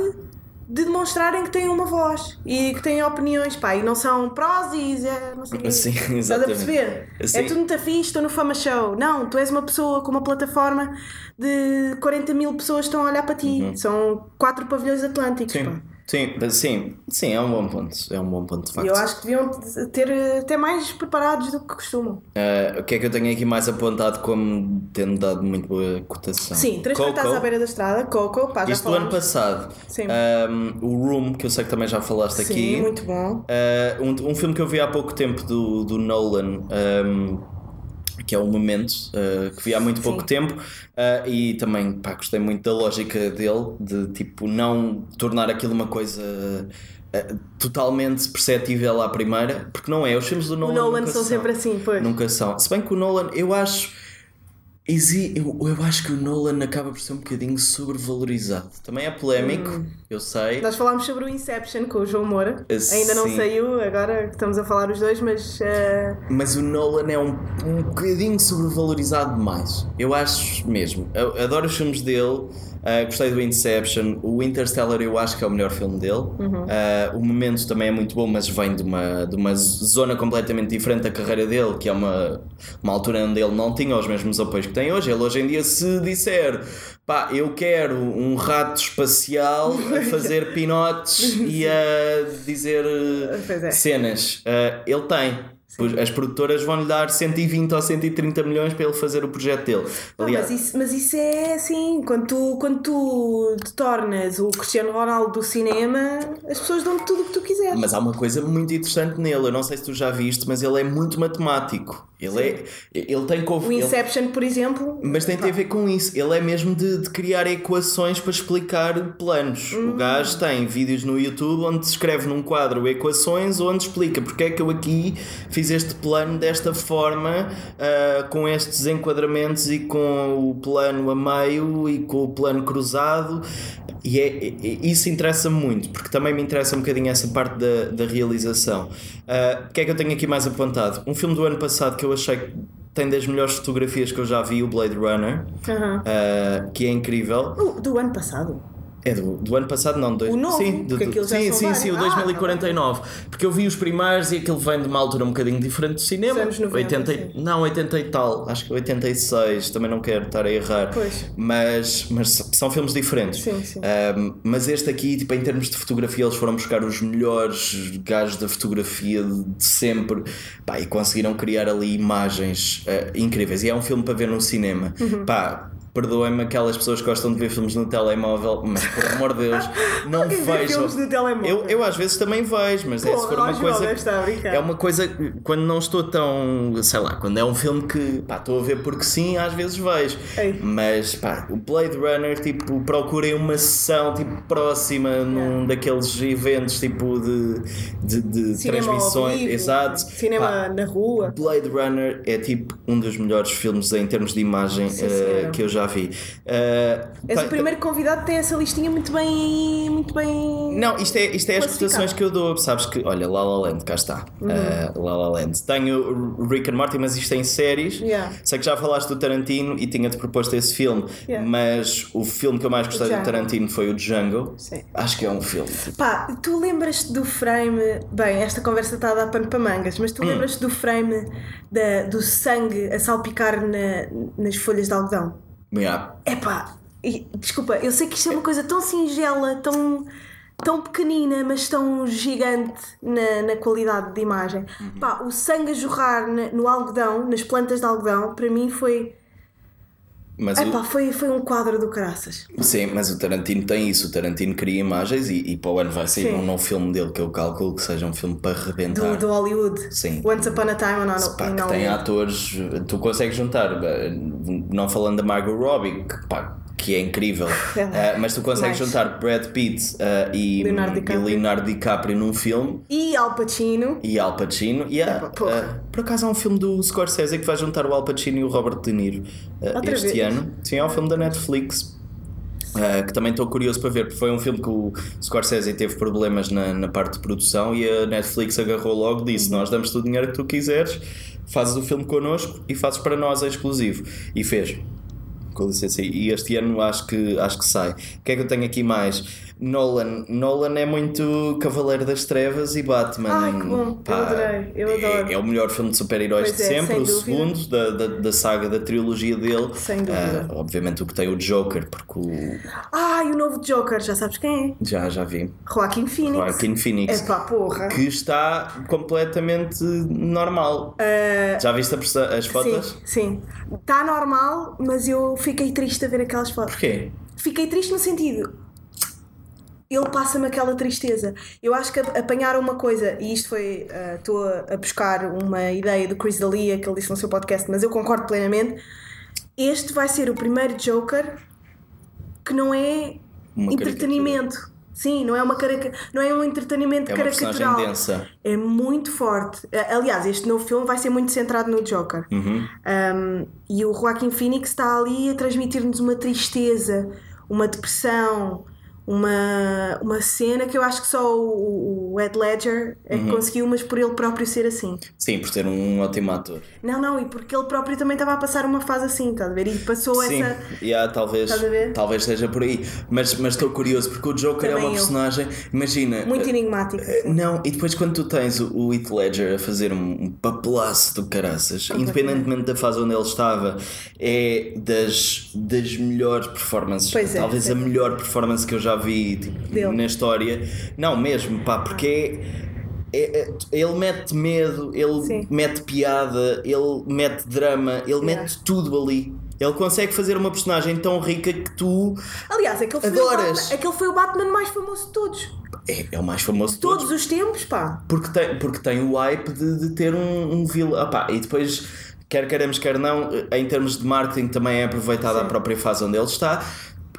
[SPEAKER 1] de demonstrarem que têm uma voz e que têm opiniões, pá, e não são prósis, é, não sei o quê.
[SPEAKER 2] Sim,
[SPEAKER 1] Estás a perceber?
[SPEAKER 2] Sim.
[SPEAKER 1] É tudo muito fixe, estou no Fama Show. Não, tu és uma pessoa com uma plataforma de 40 mil pessoas que estão a olhar para ti. São quatro pavilhões atlânticos, pá.
[SPEAKER 2] Sim, sim, sim, sim, é um bom ponto. É um bom ponto de facto.
[SPEAKER 1] eu acho que deviam ter até mais preparados do que costumam.
[SPEAKER 2] Ah, o que é que eu tenho aqui mais apontado como tendo dado muito boa cotação?
[SPEAKER 1] Sim, três cartazes à beira da estrada, Coco, pá, já
[SPEAKER 2] Isto do ano passado.
[SPEAKER 1] Sim.
[SPEAKER 2] Ahm, o Room, que eu sei que também já falaste
[SPEAKER 1] Sim,
[SPEAKER 2] aqui.
[SPEAKER 1] muito bom.
[SPEAKER 2] Uh, um, um filme que eu vi há pouco tempo do, do Nolan, um, que é o Momento, uh, que vi há muito pouco
[SPEAKER 1] Sim.
[SPEAKER 2] tempo, uh, e também pá, gostei muito da lógica dele, de tipo não tornar aquilo uma coisa uh, totalmente perceptível à primeira, porque não é. Os filmes do
[SPEAKER 1] O
[SPEAKER 2] Nolan,
[SPEAKER 1] Nolan
[SPEAKER 2] nunca
[SPEAKER 1] são sempre assim, pois.
[SPEAKER 2] Nunca são. Se bem que o Nolan, eu acho. Exi- Eu, eu acho que o Nolan acaba por ser um bocadinho sobrevalorizado. Também é polémico,
[SPEAKER 1] Hum.
[SPEAKER 2] eu sei.
[SPEAKER 1] Nós falámos sobre o Inception com o João Moura.
[SPEAKER 2] Uh,
[SPEAKER 1] Ainda não
[SPEAKER 2] sim.
[SPEAKER 1] saiu, agora estamos a falar os dois, mas eh,
[SPEAKER 2] Mas o Nolan é um, um bocadinho sobrevalorizado demais. Eu acho mesmo. Eu adoro os filmes dele. Ah, gostei do Inception. O Interstellar eu acho que é o melhor filme dele. Ah, o Momento também é muito bom, mas vem de uma, de uma zona completamente diferente da carreira dele, que é uma, uma altura onde ele não tinha os mesmos apoios que tem hoje. Ele hoje em dia, se disser pá, eu quero um rato espacial a fazer pinotes e a dizer
[SPEAKER 1] é.
[SPEAKER 2] cenas, ah, ele tem. Pois As produtoras vão-lhe dar 120 ou 130 milhões para ele fazer o projeto dele. Aliás,
[SPEAKER 1] mas, isso, mas isso é assim, quando tu, quando tu te tornas o Cristiano Ronaldo do cinema, as pessoas dão-te tudo o que tu quiseres.
[SPEAKER 2] Mas há uma coisa muito interessante nele, eu não sei se tu já viste, mas ele é muito matemático. Ele, é, ele tem
[SPEAKER 1] O
[SPEAKER 2] conf... ele-
[SPEAKER 1] Inception, por exemplo,
[SPEAKER 2] Mas tem a ver com isso. Ele é mesmo de, de criar equações para explicar planos. O gajo tem vídeos no YouTube onde escreve num quadro equações onde explica porque é que eu aqui fiz este plano desta forma, ah, com estes enquadramentos e com o plano a meio e com o plano cruzado. E é, é- isso interessa muito, porque também me interessa um bocadinho essa parte da, da realização. Ah, O que é que eu tenho aqui mais apontado? Um filme do ano passado que eu achei que tem das melhores fotografias que eu já vi, o Blade Runner, ah, que é incrível.
[SPEAKER 1] O- do ano passado.
[SPEAKER 2] É do, do ano passado, não, dois,
[SPEAKER 1] O novo,
[SPEAKER 2] sim, do, sim, sim, sim, o
[SPEAKER 1] vários. Ah,
[SPEAKER 2] 2049. Porque eu vi os primeiros e aquilo vem de uma altura um bocadinho diferente do cinema.
[SPEAKER 1] Dos anos 90,
[SPEAKER 2] 80, e-
[SPEAKER 1] sim.
[SPEAKER 2] não, 80 e tal, acho que 86, também não quero estar a errar.
[SPEAKER 1] Pois.
[SPEAKER 2] Mas, mas são filmes diferentes.
[SPEAKER 1] Sim, sim.
[SPEAKER 2] Um, mas este aqui, tipo, em termos de fotografia, eles foram buscar os melhores gajos da fotografia de sempre pá, e conseguiram criar ali imagens uh, incríveis. E é um filme para ver no cinema.
[SPEAKER 1] Uhum.
[SPEAKER 2] Pá, perdoem-me aquelas pessoas que gostam de ver filmes no telemóvel, mas por amor de Deus, não vejam.
[SPEAKER 1] filmes no telemóvel?
[SPEAKER 2] Eu, eu às vezes também vejo, mas é
[SPEAKER 1] Pô,
[SPEAKER 2] se for uma coisa. É uma coisa quando não estou tão. sei lá, quando é um filme que pá, estou a ver porque sim, às vezes vejo.
[SPEAKER 1] Ei.
[SPEAKER 2] Mas pá, o Blade Runner, tipo, procurem uma sessão tipo, próxima num daqueles eventos tipo de, de, de transmissões.
[SPEAKER 1] vivo,
[SPEAKER 2] Exato.
[SPEAKER 1] Cinema
[SPEAKER 2] Pá,
[SPEAKER 1] na rua.
[SPEAKER 2] Blade Runner é tipo um dos melhores filmes em termos de imagem
[SPEAKER 1] Sim, senhora.
[SPEAKER 2] que eu já vi. Uh,
[SPEAKER 1] És
[SPEAKER 2] pá,
[SPEAKER 1] o primeiro convidado que tem essa listinha muito bem. Muito bem.
[SPEAKER 2] Não, isto é, isto é as cotações que eu dou. Sabes que, olha, La La Land, cá está.
[SPEAKER 1] Uhum.
[SPEAKER 2] Uh, La La Land. Tenho Rick and Morty, mas isto é em séries.
[SPEAKER 1] Yeah.
[SPEAKER 2] Sei que já falaste do Tarantino e tinha-te proposto esse filme,
[SPEAKER 1] Yeah.
[SPEAKER 2] mas o filme que eu mais gostei do. Tarantino foi o Django.
[SPEAKER 1] Sim.
[SPEAKER 2] Acho que é um filme.
[SPEAKER 1] Pá, tu lembras-te do frame. Bem, esta conversa está a dar pano para mangas, mas tu
[SPEAKER 2] Hum.
[SPEAKER 1] lembras-te do frame da, do sangue a salpicar na- nas folhas de algodão?
[SPEAKER 2] Yeah.
[SPEAKER 1] Epá, desculpa, eu sei que isto é uma coisa tão singela, tão, tão pequenina, mas tão gigante na, na qualidade de imagem. Pá, o sangue a jorrar no algodão, nas plantas de algodão, para mim foi.
[SPEAKER 2] Mas,
[SPEAKER 1] Epá,
[SPEAKER 2] o,
[SPEAKER 1] foi, foi um quadro do caraças.
[SPEAKER 2] sim, mas o Tarantino tem isso. O Tarantino cria imagens e, e para o ano vai sair
[SPEAKER 1] Sim.
[SPEAKER 2] um novo filme dele que eu calculo que seja um filme para arrebentar.
[SPEAKER 1] Do, do Hollywood.
[SPEAKER 2] Sim.
[SPEAKER 1] Once Upon a Time on, in
[SPEAKER 2] que tem
[SPEAKER 1] Hollywood.
[SPEAKER 2] atores, tu consegues juntar, eh, não falando da Margot Robbie, que, pá, que é incrível, eh, mas tu consegues
[SPEAKER 1] mais.
[SPEAKER 2] juntar Brad Pitt eh, e,
[SPEAKER 1] Leonardo
[SPEAKER 2] e
[SPEAKER 1] DiCaprio.
[SPEAKER 2] Leonardo DiCaprio num filme
[SPEAKER 1] E Al Pacino.
[SPEAKER 2] e Al Pacino. E
[SPEAKER 1] porra.
[SPEAKER 2] eh, por acaso há um filme do Scorsese que vai juntar o Al Pacino e o Robert De Niro
[SPEAKER 1] Outra
[SPEAKER 2] este
[SPEAKER 1] vez?
[SPEAKER 2] ano. Sim, é um filme da Netflix. que também estou curioso para ver, porque foi um filme que o Scorsese teve problemas na, na parte de produção e a Netflix agarrou logo disse: Nós damos-te o dinheiro que tu quiseres, fazes o filme connosco e fazes para nós é exclusivo. E fez. Com licença, e este ano acho que, acho que sai. O que é que eu tenho aqui mais? Nolan. Nolan é muito Cavaleiro das Trevas e Batman.
[SPEAKER 1] Ai, que bom. Eu adorei. Eu adoro.
[SPEAKER 2] É, é o melhor filme de super-heróis de
[SPEAKER 1] é,
[SPEAKER 2] sempre,
[SPEAKER 1] sem
[SPEAKER 2] o
[SPEAKER 1] dúvida.
[SPEAKER 2] segundo da, da, da saga da trilogia dele.
[SPEAKER 1] Sem dúvida.
[SPEAKER 2] Ah, obviamente o que tem o Joker, porque o...
[SPEAKER 1] Ai, o novo Joker, já sabes quem é?
[SPEAKER 2] já, já vi.
[SPEAKER 1] Joaquin Phoenix.
[SPEAKER 2] Joaquin Phoenix.
[SPEAKER 1] Epá, porra.
[SPEAKER 2] Que está completamente normal. Já viste as fotos?
[SPEAKER 1] Ah, Sim, sim. Está normal, mas eu fiquei triste a ver aquelas fotos.
[SPEAKER 2] Porquê?
[SPEAKER 1] Fiquei triste no sentido. Ele passa-me aquela tristeza. Eu acho que apanharam uma coisa, e isto foi. ah, Estou a, a buscar uma ideia do Chris D'Elia que ele disse no seu podcast, mas eu concordo plenamente. Este vai ser o primeiro Joker que não é
[SPEAKER 2] Uma
[SPEAKER 1] entretenimento. Sim, não é, uma carica... não é um entretenimento
[SPEAKER 2] É
[SPEAKER 1] caricatural.
[SPEAKER 2] densa.
[SPEAKER 1] É muito forte. A- Aliás, este novo filme vai ser muito centrado no Joker.
[SPEAKER 2] Uhum.
[SPEAKER 1] Um, e o Joaquin Phoenix está ali a transmitir-nos uma tristeza, uma depressão, uma, uma cena que eu acho que só o, o Ed Ledger é
[SPEAKER 2] Uhum.
[SPEAKER 1] que conseguiu, mas por ele próprio ser assim.
[SPEAKER 2] Sim, por ser um ótimo ator.
[SPEAKER 1] Não, não, e porque ele próprio também estava a passar uma fase assim, estás a ver? E passou
[SPEAKER 2] Sim,
[SPEAKER 1] essa.
[SPEAKER 2] yeah, talvez,
[SPEAKER 1] a ver?
[SPEAKER 2] talvez seja por aí. Mas mas estou curioso porque o Joker é
[SPEAKER 1] Também
[SPEAKER 2] uma
[SPEAKER 1] eu.
[SPEAKER 2] personagem. Imagina.
[SPEAKER 1] Muito
[SPEAKER 2] eh,
[SPEAKER 1] enigmática. assim.
[SPEAKER 2] Não, e depois quando tu tens o, Heath Ledger a fazer um, papelaço do caraças, independentemente da fase onde ele estava, é das, das melhores performances.
[SPEAKER 1] Pois é,
[SPEAKER 2] Talvez a
[SPEAKER 1] é.
[SPEAKER 2] melhor performance que eu já vi tipo, na história. Não, mesmo, pá, porque é. É- é- ele mete medo, ele
[SPEAKER 1] Sim.
[SPEAKER 2] mete piada, ele mete drama, ele mete tudo ali. Ele consegue fazer uma personagem tão rica que tu
[SPEAKER 1] Aliás, aquele foi, o
[SPEAKER 2] Adoras.
[SPEAKER 1] Batman, aquele foi o Batman mais famoso de todos.
[SPEAKER 2] é, é o mais famoso de todos.
[SPEAKER 1] Todos os tempos, pá.
[SPEAKER 2] Porque tem, porque tem o hype de, de ter um, um vilão. Ah pá, e depois, quer queremos, quer não, em termos de marketing também é aproveitada a própria fase onde ele está.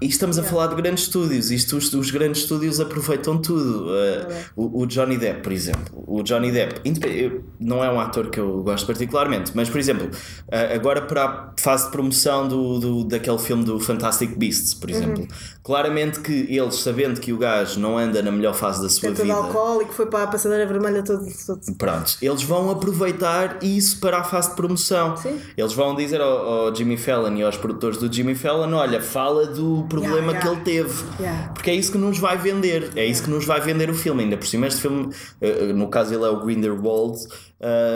[SPEAKER 2] E estamos a falar de grandes estúdios. Isto, os, os grandes estúdios aproveitam tudo. Uh, o, o Johnny Depp, por exemplo. O Johnny Depp eu- não é um ator que eu gosto particularmente, mas, por exemplo, uh, agora para a fase de promoção do, do, daquele filme do Fantastic Beasts, por exemplo, claramente que eles, sabendo que o gajo não anda na melhor fase da sua
[SPEAKER 1] É todo
[SPEAKER 2] vida.
[SPEAKER 1] alcoólico, foi para a passadeira vermelha todo. todo.
[SPEAKER 2] Prontos, eles vão aproveitar isso para a fase de promoção.
[SPEAKER 1] Sim.
[SPEAKER 2] Eles vão dizer ao, ao Jimmy Fallon e aos produtores do Jimmy Fallon: olha, fala do problema
[SPEAKER 1] Yeah,
[SPEAKER 2] que
[SPEAKER 1] yeah.
[SPEAKER 2] ele teve.
[SPEAKER 1] Yeah.
[SPEAKER 2] Porque é isso que nos vai vender. É isso que nos vai vender o filme. Ainda por cima, este filme, eh, no caso ele é o Grindelwald,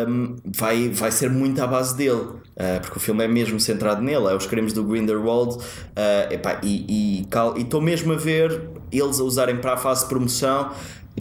[SPEAKER 2] um, vai, vai ser muito à base dele. Uh, porque o filme é mesmo centrado nele, é os crimes do Grindelwald. Uh, epá, e estou mesmo a ver eles a usarem para a fase de promoção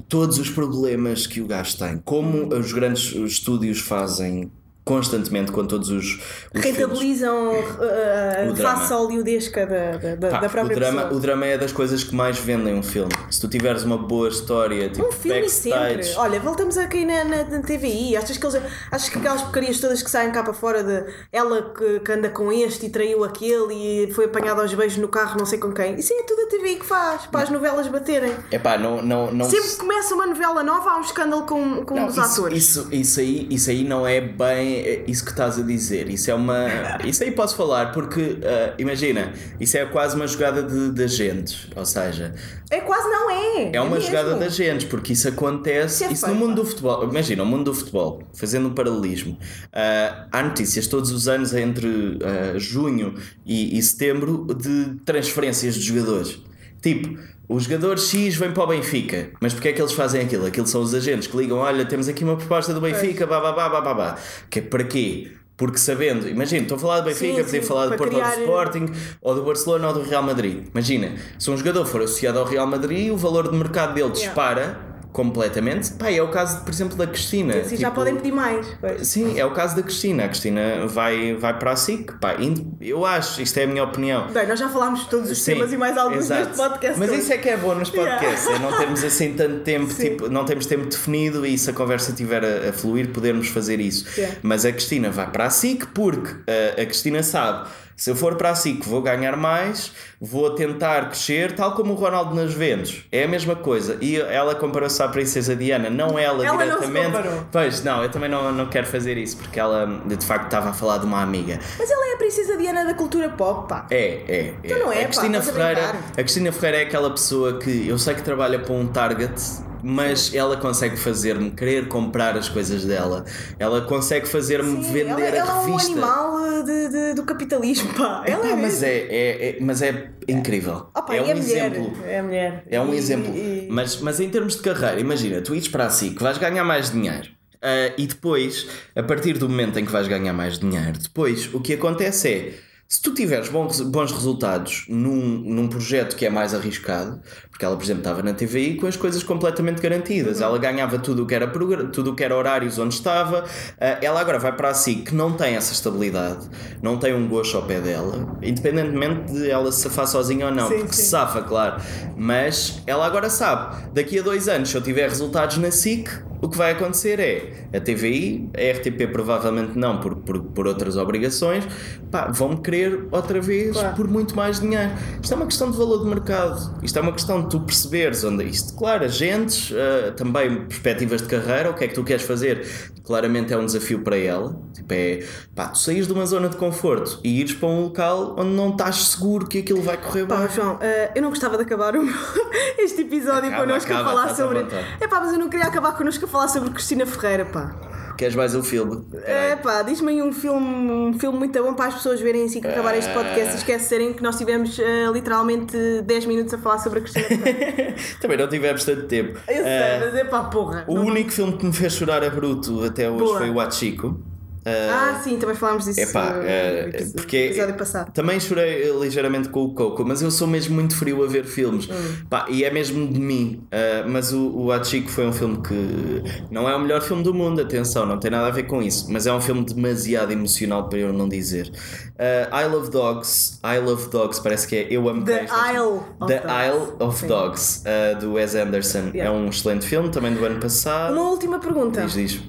[SPEAKER 2] todos os problemas que o gajo tem. Como os grandes estúdios fazem constantemente com todos os, os.
[SPEAKER 1] Rentabilizam uh, a
[SPEAKER 2] drama.
[SPEAKER 1] face hollywoodesca da, da,
[SPEAKER 2] Pá,
[SPEAKER 1] da própria
[SPEAKER 2] o, drama,
[SPEAKER 1] pessoa.
[SPEAKER 2] o drama é das coisas que mais vendem um filme. Se tu tiveres uma boa história, tipo
[SPEAKER 1] Um filme
[SPEAKER 2] backstage,
[SPEAKER 1] sempre. Olha, voltamos aqui na, na, na TVI. Achas que, eles, achas que aquelas porcarias todas que saem cá para fora de ela que, que anda com este e traiu aquele e foi apanhada aos beijos no carro, não sei com quem. Isso é tudo a TVI que faz, para as novelas baterem.
[SPEAKER 2] Epá, não, não, não
[SPEAKER 1] Sempre que começa uma novela nova há um escândalo com, com
[SPEAKER 2] Não,
[SPEAKER 1] os
[SPEAKER 2] isso,
[SPEAKER 1] atores.
[SPEAKER 2] Isso, isso, aí, isso aí não é bem é isso que estás a dizer. Isso é uma. Isso aí posso falar, porque ah, imagina, isso é quase uma jogada de, de agentes. Ou seja,
[SPEAKER 1] É quase não é.
[SPEAKER 2] é uma
[SPEAKER 1] mesmo.
[SPEAKER 2] jogada de agentes, porque isso acontece.
[SPEAKER 1] Isso é
[SPEAKER 2] Isso no mundo do futebol. Imagina, o mundo do futebol, fazendo um paralelismo. ah, há notícias todos os anos entre ah, junho e, e setembro de transferências de jogadores. Tipo, o jogador X vem para o Benfica, mas porque é que eles fazem aquilo? Aquilo são os agentes que ligam: olha, temos aqui uma proposta do Benfica, babá, babá, babá. Que é para quê? Porque sabendo, imagina, estou a falar do Benfica,
[SPEAKER 1] Sim,
[SPEAKER 2] podia
[SPEAKER 1] sim,
[SPEAKER 2] falar do Porto ou do
[SPEAKER 1] criar-
[SPEAKER 2] Sporting, ou do Barcelona ou do Real Madrid. Imagina, se um jogador for associado ao Real Madrid, o valor de mercado dele dispara completamente. Pá, é o caso, por exemplo, da Cristina.
[SPEAKER 1] Assim já
[SPEAKER 2] Tipo,
[SPEAKER 1] podem pedir mais. pois.
[SPEAKER 2] Sim, é o caso da Cristina. A Cristina vai, vai para a SIC. Pá, eu acho, isto é a minha opinião.
[SPEAKER 1] Bem, nós já falámos de todos os
[SPEAKER 2] Sim,
[SPEAKER 1] temas e mais alguns
[SPEAKER 2] exato.
[SPEAKER 1] neste podcast.
[SPEAKER 2] Mas
[SPEAKER 1] hoje.
[SPEAKER 2] isso é que é bom nos podcasts, é não termos assim tanto tempo,
[SPEAKER 1] Sim.
[SPEAKER 2] tipo, não temos tempo definido e se a conversa estiver a, a fluir, podermos fazer isso.
[SPEAKER 1] Yeah.
[SPEAKER 2] Mas a Cristina vai para a SIC porque uh, a Cristina sabe. Se eu for para a SIC vou ganhar mais, vou tentar crescer, tal como o Ronaldo nas Juventus. É a mesma coisa. E ela comparou-se à Princesa Diana, não ela,
[SPEAKER 1] Ela não se
[SPEAKER 2] diretamente.
[SPEAKER 1] comparou.
[SPEAKER 2] Pois, não, eu também não, não quero fazer isso, porque ela de facto estava a falar de uma amiga.
[SPEAKER 1] Mas ela é a princesa Diana da cultura pop, pá.
[SPEAKER 2] É, é.
[SPEAKER 1] Então não é,
[SPEAKER 2] a
[SPEAKER 1] pá,
[SPEAKER 2] Cristina
[SPEAKER 1] a
[SPEAKER 2] Ferreira,
[SPEAKER 1] brincar.
[SPEAKER 2] a Cristina Ferreira é aquela pessoa que eu sei que trabalha para um target, mas ela consegue fazer-me querer comprar as coisas dela. Ela consegue fazer-me vender
[SPEAKER 1] ela, ela
[SPEAKER 2] a
[SPEAKER 1] é um
[SPEAKER 2] revista.
[SPEAKER 1] animal uh, de- de- do capitalismo, pá. Ela é
[SPEAKER 2] mas é, é, é- mas é incrível. É
[SPEAKER 1] e
[SPEAKER 2] um
[SPEAKER 1] é mulher.
[SPEAKER 2] exemplo.
[SPEAKER 1] É mulher.
[SPEAKER 2] É um
[SPEAKER 1] E-
[SPEAKER 2] exemplo.
[SPEAKER 1] e-
[SPEAKER 2] Mas, mas em termos de carreira, imagina, tu ires para a SIC, vais ganhar mais dinheiro. Ah, e depois, a partir do momento em que vais ganhar mais dinheiro, depois o que acontece é. Se tu tiveres bons, bons resultados num, num projeto que é mais arriscado, porque ela, por exemplo, estava na TVI com as coisas completamente garantidas, ela ganhava tudo o que era, tudo o que era horários onde estava, ah, ela agora vai para a SIC que não tem essa estabilidade, não tem um gosto ao pé dela, independentemente de ela se safar sozinha ou não,
[SPEAKER 1] Sim,
[SPEAKER 2] porque
[SPEAKER 1] sim.
[SPEAKER 2] se safa, claro. Mas ela agora sabe, daqui a dois anos, se eu tiver resultados na SIC, o que vai acontecer é a TVI, a RTP provavelmente não, por, por, por outras obrigações, pá, vão-me querer outra vez
[SPEAKER 1] Claro.
[SPEAKER 2] por muito mais dinheiro. Isto é uma questão de valor de mercado, isto é uma questão de tu perceberes onde isto, claro, agentes, ah, também perspectivas de carreira, o que é que tu queres fazer? Claramente é um desafio para ela, tipo é, pá, tu saís de uma zona de conforto e ires para um local onde não estás seguro que aquilo vai correr bem.
[SPEAKER 1] Pá, João, uh, eu não gostava de acabar este episódio
[SPEAKER 2] Acaba,
[SPEAKER 1] connosco
[SPEAKER 2] acaba,
[SPEAKER 1] a falar sobre. É pá, mas eu não queria acabar connosco a falar sobre Cristina Ferreira, pá.
[SPEAKER 2] Queres mais um filme?
[SPEAKER 1] É pá, diz-me aí um filme, um filme muito bom para as pessoas verem assim que acabar este podcast e esquecerem que nós tivemos uh, literalmente 10 minutos a falar sobre a Cristina Ferreira.
[SPEAKER 2] Também não tivemos tanto tempo.
[SPEAKER 1] Eu sei,
[SPEAKER 2] Ah,
[SPEAKER 1] mas é pá, porra.
[SPEAKER 2] o
[SPEAKER 1] Não-
[SPEAKER 2] único filme que me fez chorar a bruto até hoje
[SPEAKER 1] Boa.
[SPEAKER 2] foi o Hachiko.
[SPEAKER 1] Ah, sim, também falámos disso
[SPEAKER 2] Epá,
[SPEAKER 1] uh,
[SPEAKER 2] eh,
[SPEAKER 1] no episódio-
[SPEAKER 2] porque
[SPEAKER 1] episódio passado.
[SPEAKER 2] também chorei ligeiramente com o Coco, mas eu sou mesmo muito frio a ver filmes
[SPEAKER 1] Hum.
[SPEAKER 2] Pá, e é mesmo de mim. Eh, mas o, o Hachiko foi um filme que não é o melhor filme do mundo, atenção, não tem nada a ver com isso, mas é um filme demasiado emocional para eu não dizer. Eh, I Love Dogs, I Love Dogs, parece que é Eu Amo
[SPEAKER 1] The
[SPEAKER 2] Cães, sei.
[SPEAKER 1] Isle of
[SPEAKER 2] The
[SPEAKER 1] Dogs.
[SPEAKER 2] Isle of
[SPEAKER 1] Sim.
[SPEAKER 2] Dogs, do Wes Anderson.
[SPEAKER 1] Yeah.
[SPEAKER 2] É um excelente filme, também do ano passado.
[SPEAKER 1] Uma última pergunta.
[SPEAKER 2] Diz, diz.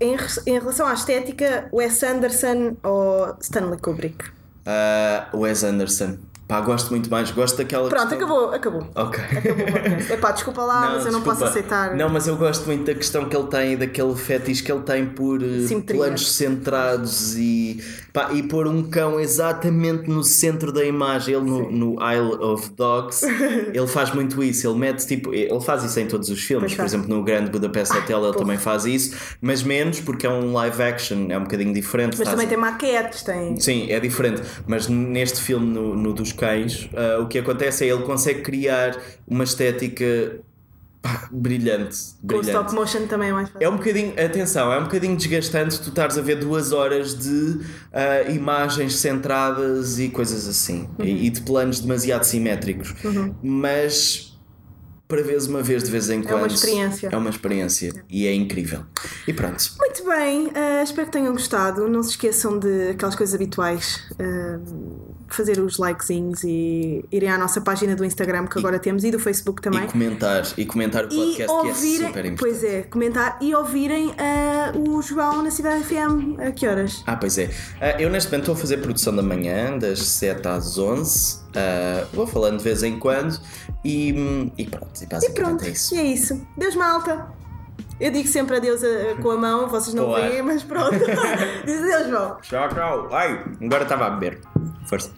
[SPEAKER 1] Em, em relação à estética, Wes Anderson ou Stanley Kubrick?
[SPEAKER 2] Ah, Wes Anderson. Pá, gosto muito mais, gosto daquela
[SPEAKER 1] Pronto,
[SPEAKER 2] questão-
[SPEAKER 1] acabou, acabou.
[SPEAKER 2] Ok.
[SPEAKER 1] É pá, desculpa lá, mas eu não
[SPEAKER 2] desculpa.
[SPEAKER 1] posso aceitar.
[SPEAKER 2] Não, mas eu gosto muito da questão que ele tem, daquele fetiche que ele tem por eh,
[SPEAKER 1] Simetria.
[SPEAKER 2] planos centrados e, pá, e pôr um cão exatamente no centro da imagem. Ele no, no Isle of Dogs, ele faz muito isso. Ele mete tipo, ele faz isso em todos os filmes.
[SPEAKER 1] Pois
[SPEAKER 2] Por
[SPEAKER 1] faz.
[SPEAKER 2] exemplo, no Grande Budapest Hotel ele
[SPEAKER 1] porra.
[SPEAKER 2] também faz isso, mas menos porque é um live action, é um bocadinho diferente.
[SPEAKER 1] Mas
[SPEAKER 2] Faz-
[SPEAKER 1] também tem maquetes, tem.
[SPEAKER 2] Sim, é diferente. Mas neste filme, no, no dos cães, ah, o que acontece é ele consegue criar uma estética pá, brilhante.
[SPEAKER 1] Com o
[SPEAKER 2] brilhante.
[SPEAKER 1] stop motion também é mais fácil.
[SPEAKER 2] É um bocadinho, atenção, é um bocadinho desgastante tu estares a ver duas horas de ah, imagens centradas e coisas assim.
[SPEAKER 1] Uhum.
[SPEAKER 2] E, e de planos demasiado simétricos. Mas para veres uma vez de vez em quando.
[SPEAKER 1] uma experiência.
[SPEAKER 2] É uma experiência. E é incrível. E pronto.
[SPEAKER 1] Muito bem, eh, espero que tenham gostado. Não se esqueçam de aquelas coisas habituais. eh, fazer os likezinhos e irem à nossa página do Instagram que agora temos e do Facebook também.
[SPEAKER 2] E comentar, e comentar o
[SPEAKER 1] E
[SPEAKER 2] podcast que é
[SPEAKER 1] ouvirem,
[SPEAKER 2] super importante.
[SPEAKER 1] pois é, comentar e ouvirem eh, o João na Cidade FM. A que horas?
[SPEAKER 2] Ah, pois é. Ah, eu neste momento estou a fazer produção da manhã, das 7 às 11. Ah, vou falando de vez em quando. E, e pronto, e
[SPEAKER 1] E pronto,
[SPEAKER 2] é isso.
[SPEAKER 1] e é isso. Deus malta! Eu digo sempre adeus a- com a mão, vocês não
[SPEAKER 2] Claro.
[SPEAKER 1] veem, mas pronto. Diz adeus, João.
[SPEAKER 2] Tchau, tchau. Ai, agora estava a beber. Força.